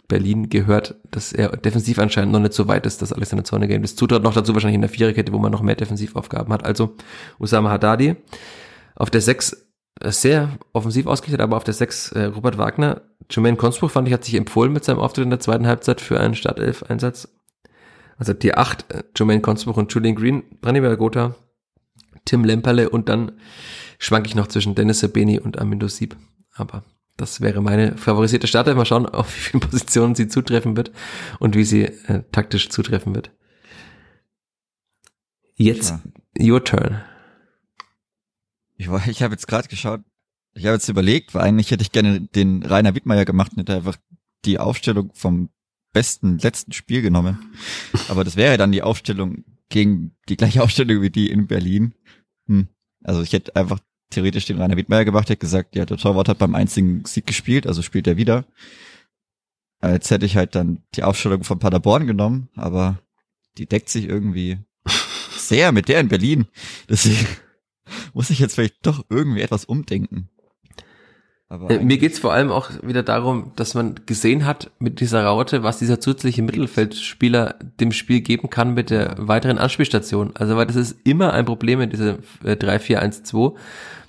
Berlin gehört, dass er defensiv anscheinend noch nicht so weit ist, dass Alexander Zorniger ihm das zutraut. Noch dazu wahrscheinlich in der Viererkette, wo man noch mehr Defensivaufgaben hat. Also Osama Haddadi. Auf der sechs sehr offensiv ausgerichtet, aber auf der 6 äh, Robert Wagner. Jermaine Konspruch fand ich, hat sich empfohlen mit seinem Auftritt in der zweiten Halbzeit für einen Startelf-Einsatz. Also die 8, äh, Jermaine Konspruch und Julian Green, Branimir Gotha, Tim Lemperle und dann schwank ich noch zwischen Dennis Sabeni und Amindo Sieb. Aber das wäre meine favorisierte Startelf. Mal schauen, auf wie vielen Positionen sie zutreffen wird und wie sie äh, taktisch zutreffen wird. Jetzt your turn. Ich, war, ich habe jetzt gerade geschaut, ich habe jetzt überlegt, weil eigentlich hätte ich gerne den Rainer Wittmeier gemacht und hätte einfach die Aufstellung vom besten letzten Spiel genommen. Aber das wäre dann die Aufstellung gegen die gleiche Aufstellung wie die in Berlin. Hm. Also ich hätte einfach theoretisch den Rainer Wittmeier gemacht, hätte gesagt, ja, der Torwart hat beim einzigen Sieg gespielt, also spielt er wieder. Jetzt hätte ich halt dann die Aufstellung von Paderborn genommen, aber die deckt sich irgendwie sehr mit der in Berlin. Deswegen muss ich jetzt vielleicht doch irgendwie etwas umdenken. Aber Äh, Mir geht's vor allem auch wieder darum, dass man gesehen hat mit dieser Raute, was dieser zusätzliche Mittelfeldspieler dem Spiel geben kann mit der weiteren Anspielstation. Also weil das ist immer ein Problem in dieser äh, 3-4-1-2,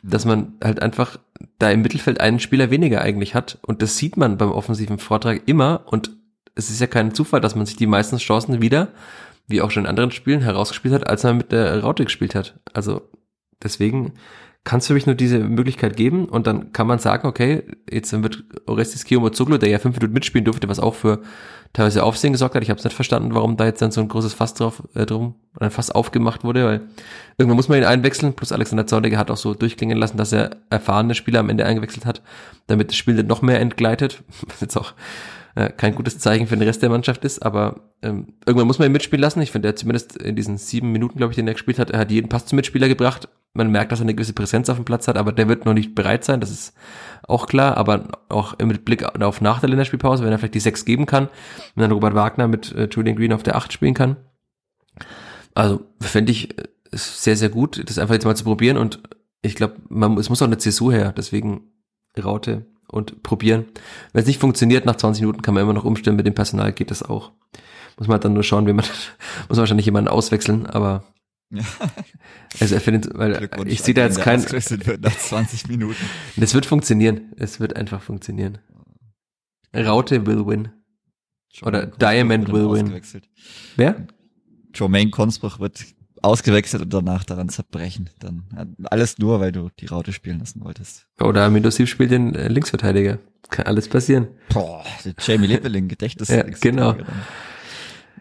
dass man halt einfach da im Mittelfeld einen Spieler weniger eigentlich hat. Und das sieht man beim offensiven Vortrag immer. Und es ist ja kein Zufall, dass man sich die meisten Chancen wieder, wie auch schon in anderen Spielen, herausgespielt hat, als man mit der Raute gespielt hat. Also deswegen kann es für mich nur diese Möglichkeit geben und dann kann man sagen, okay, jetzt wird Orestes Kiyomozoglu, der ja fünf Minuten mitspielen durfte, was auch für teilweise Aufsehen gesorgt hat. Ich habe es nicht verstanden, warum da jetzt dann so ein großes Fass drauf äh, drum ein Fass aufgemacht wurde, weil irgendwann muss man ihn einwechseln. Plus Alexander Zorniger hat auch so durchklingen lassen, dass er erfahrene Spieler am Ende eingewechselt hat, damit das Spiel nicht noch mehr entgleitet. Jetzt auch äh, kein gutes Zeichen für den Rest der Mannschaft ist, aber ähm, irgendwann muss man ihn mitspielen lassen. Ich finde, er zumindest in diesen sieben Minuten, glaube ich, den er gespielt hat, er hat jeden Pass zum Mitspieler gebracht. Man merkt, dass er eine gewisse Präsenz auf dem Platz hat, aber der wird noch nicht bereit sein, das ist auch klar, aber auch mit Blick auf nach der Länderspielpause, wenn er vielleicht die sechs geben kann, wenn dann Robert Wagner mit äh, Julian Green auf der acht spielen kann. Also fände ich äh, ist sehr, sehr gut, das einfach jetzt mal zu probieren und ich glaube, man es muss auch eine Zäsur her, deswegen Raute und probieren. Wenn es nicht funktioniert, nach 20 Minuten kann man immer noch umstellen, mit dem Personal geht das auch. Muss man dann nur schauen, wie man, muss man wahrscheinlich jemanden auswechseln, aber Ja. also er findet, weil ich sehe da jetzt den, der kein, ausgewechselt wird nach 20 Minuten. das wird funktionieren. Es wird einfach funktionieren. Raute will win. Oder Diamond will win. Wer? Jermaine Consbruch wird ausgewechselt und danach daran zerbrechen. Dann ja, alles nur, weil du die Raute spielen lassen wolltest. Oder Mindosiv spielt den äh, Linksverteidiger. Kann alles passieren. Boah, der Jamie Leveling, Gedächtnis. Ja, genau.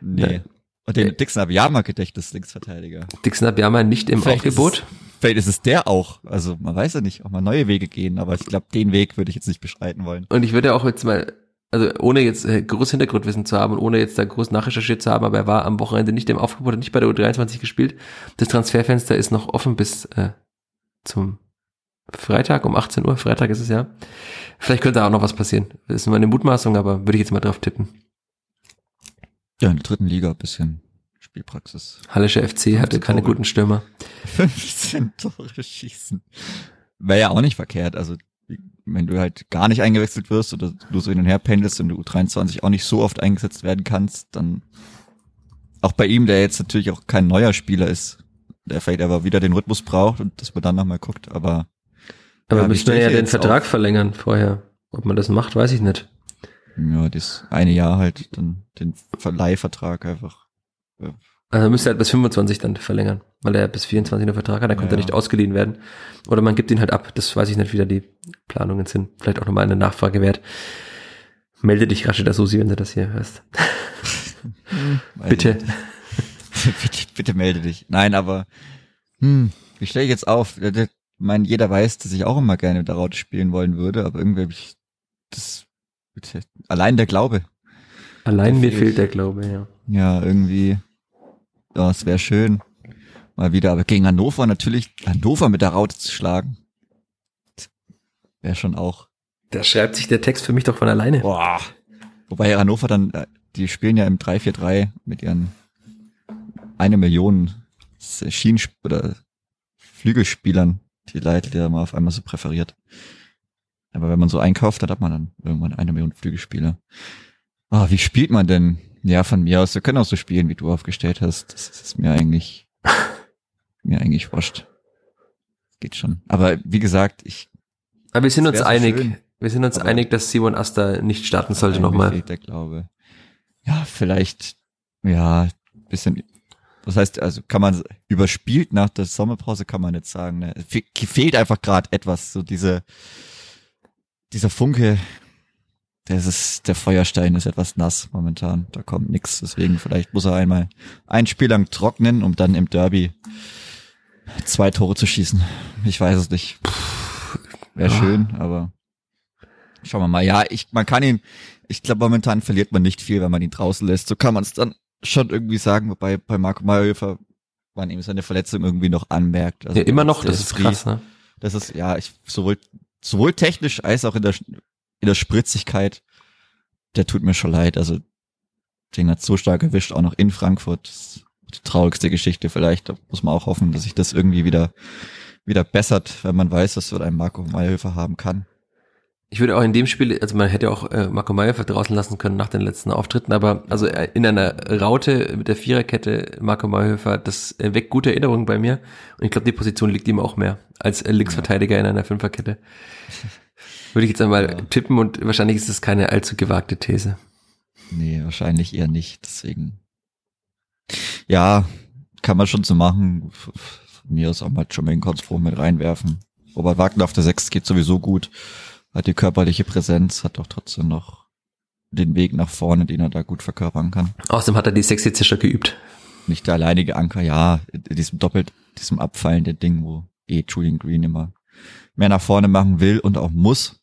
Nee. Und den Dixon Abiyama Gedächtnis Linksverteidiger. Dixon Abiyama nicht im Vielleicht ist Aufgebot. Vielleicht ist es der auch. Also man weiß ja nicht, auch mal neue Wege gehen, aber ich glaube, den Weg würde ich jetzt nicht beschreiten wollen. Und ich würde auch jetzt mal, also ohne jetzt äh, groß Hintergrundwissen zu haben und ohne jetzt da groß nachrecherchiert zu haben, aber er war am Wochenende nicht im Aufgebot, hat nicht bei der U23 gespielt. Das Transferfenster ist noch offen bis äh, zum Freitag um 18 Uhr. Freitag ist es ja. Vielleicht könnte da auch noch was passieren. Das ist nur eine Mutmaßung, aber würde ich jetzt mal drauf tippen. Ja, in der dritten Liga ein bisschen Spielpraxis. Hallische FC hatte 15 keine Tore. guten Stürmer. 15 Tore schießen. Wäre ja auch nicht verkehrt. Also wenn du halt gar nicht eingewechselt wirst oder du so hin und her pendelst und du U23 auch nicht so oft eingesetzt werden kannst, dann auch bei ihm, der jetzt natürlich auch kein neuer Spieler ist, der vielleicht aber wieder den Rhythmus braucht und dass man dann nochmal guckt, aber Aber Ja, müsste man ich ja den Vertrag auf? verlängern vorher. Ob man das macht, weiß ich nicht. ja, das eine Jahr halt dann den Leihvertrag einfach. Also müsste er halt bis 25 dann verlängern, weil er bis 24 einen Vertrag hat, dann konnte er Ja. nicht ausgeliehen werden. Oder man gibt ihn halt ab. Das weiß ich nicht, wie da die Planungen sind. Vielleicht auch nochmal eine Nachfrage wert. Melde dich, Rashida Susi, wenn du das hier hörst. Bitte. bitte, bitte melde dich. Nein, aber hm, wie stelle ich jetzt auf? Ich meine, jeder weiß, dass ich auch immer gerne mit der Raute spielen wollen würde, aber irgendwie habe ich das bitte, allein der Glaube. Allein mir fehlt. der Glaube, ja. Ja, irgendwie, ja, es wäre schön. Mal wieder, aber gegen Hannover natürlich, Hannover mit der Raute zu schlagen. Wäre schon auch. Da schreibt sich der Text für mich doch von alleine. Boah. Wobei Hannover dann, äh, die spielen ja im 3-4-3 mit ihren eine Million Schienen- oder Flügelspielern, die Leitl ja mal auf einmal so präferiert. Aber wenn man so einkauft, dann hat man dann irgendwann eine Million Flügelspieler. Ah, wie spielt man denn? Ja, von mir aus, wir können auch so spielen, wie du aufgestellt hast. Das ist mir eigentlich, mir eigentlich wurscht. Geht schon. Aber wie gesagt, ich Aber wir sind uns einig. schön. Wir sind uns Aber- einig, dass Simon Asta nicht starten sollte nochmal. fehlt der Glaube. Ja, vielleicht, ja, bisschen, das heißt, also kann man, überspielt nach der Sommerpause kann man nicht sagen, ne? Fe fehlt einfach gerade etwas, so diese, dieser Funke, das ist, der Feuerstein ist etwas nass momentan, da kommt nix, deswegen vielleicht muss er einmal ein Spiel lang trocknen, um dann im Derby zwei Tore zu schießen. Ich weiß es nicht. Wäre Ah. schön, aber schauen wir mal. Ja, ich, man kann ihn, ich glaube, momentan verliert man nicht viel, wenn man ihn draußen lässt. So kann man es dann schon irgendwie sagen, wobei bei Marco Mayhofer man ihm seine Verletzung irgendwie noch anmerkt. Also Ja, immer noch, das ist krass, ne? Das ist, ja, ich, sowohl, sowohl technisch als auch in der, in der Spritzigkeit, der tut mir schon leid. Also, den hat so stark erwischt, auch noch in Frankfurt. Das die traurigste Geschichte vielleicht. Da muss man auch hoffen, dass sich das irgendwie wieder, wieder bessert, wenn man weiß, dass so ein Marco Mayhofer haben kann. Ich würde auch in dem Spiel, also man hätte auch äh, Marco Meyer draußen lassen können nach den letzten Auftritten, aber also äh, in einer Raute mit der Viererkette Marco Meyerhöfer, das weckt gute Erinnerungen bei mir. Und ich glaube, die Position liegt ihm auch mehr als Linksverteidiger in einer Fünferkette. Würde ich jetzt einmal ja. tippen und wahrscheinlich ist es keine allzu gewagte These. Nee, wahrscheinlich eher nicht. Deswegen. Ja, kann man schon so machen. Von mir aus auch mal Jermaine mit reinwerfen. Robert Wagner auf der 6 geht sowieso gut hat die körperliche Präsenz, hat doch trotzdem noch den Weg nach vorne, den er da gut verkörpern kann. Außerdem hat er die sexy Zischer geübt. Nicht der alleinige Anker, ja, in diesem doppelt, diesem abfallenden Ding, wo eh Julian Green immer mehr nach vorne machen will und auch muss,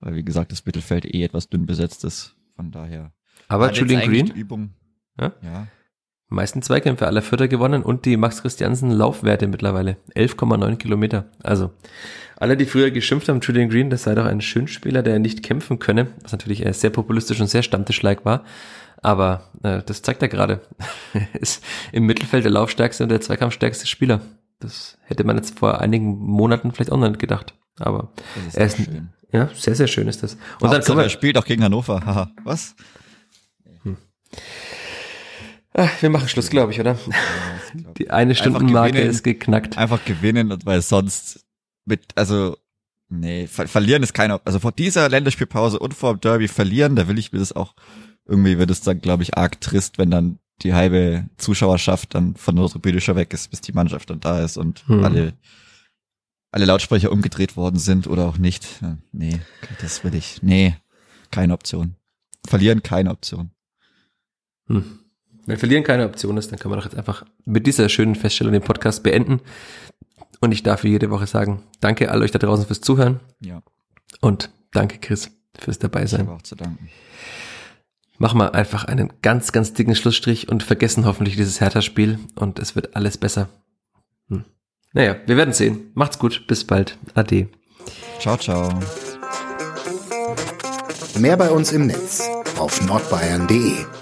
weil wie gesagt das Mittelfeld eh etwas dünn besetzt ist, von daher. Aber Julian Green? Übung, ja? ja. Meisten Zweikämpfe aller Vierter gewonnen und die Max Christiansen Laufwerte mittlerweile. 11,9 Kilometer. Also, alle, die früher geschimpft haben, Julian Green, das sei doch ein Schönspieler, der nicht kämpfen könne, was natürlich sehr populistisch und sehr stammtischlike war. Aber äh, das zeigt er gerade. ist im Mittelfeld der laufstärkste und der zweikampfstärkste Spieler. Das hätte man jetzt vor einigen Monaten vielleicht auch noch nicht gedacht. Aber ist er ist schön. ja sehr sehr schön ist das. Und dann kommen wir, er spielt auch gegen Hannover. Haha, was? Hm. Ach, wir machen Schluss, glaube ich, oder? Ja, Die eine Stundenmarke ist geknackt. Einfach gewinnen, weil sonst mit, also, nee, ver verlieren ist keine, also vor dieser Länderspielpause und vor dem Derby verlieren, da will ich mir das auch, irgendwie wird es dann, glaube ich, arg trist, wenn dann die halbe Zuschauerschaft dann von der Tribüne weg ist, bis die Mannschaft dann da ist und hm. alle, alle Lautsprecher umgedreht worden sind oder auch nicht. Nee, das will ich, nee, keine Option. Verlieren keine Option. Hm. Wenn Verlieren keine Option ist, dann kann man doch jetzt einfach mit dieser schönen Feststellung den Podcast beenden. Und ich darf wie jede Woche sagen, danke all euch da draußen fürs Zuhören. Ja. Und danke Chris fürs dabei sein. Ich auch zu danken. Machen wir einfach einen ganz, ganz dicken Schlussstrich und vergessen hoffentlich dieses Hertha-Spiel und es wird alles besser. Hm. Naja, wir werden sehen. Macht's gut. Bis bald. Ade. Ciao, ciao. Mehr bei uns im Netz auf nordbayern.de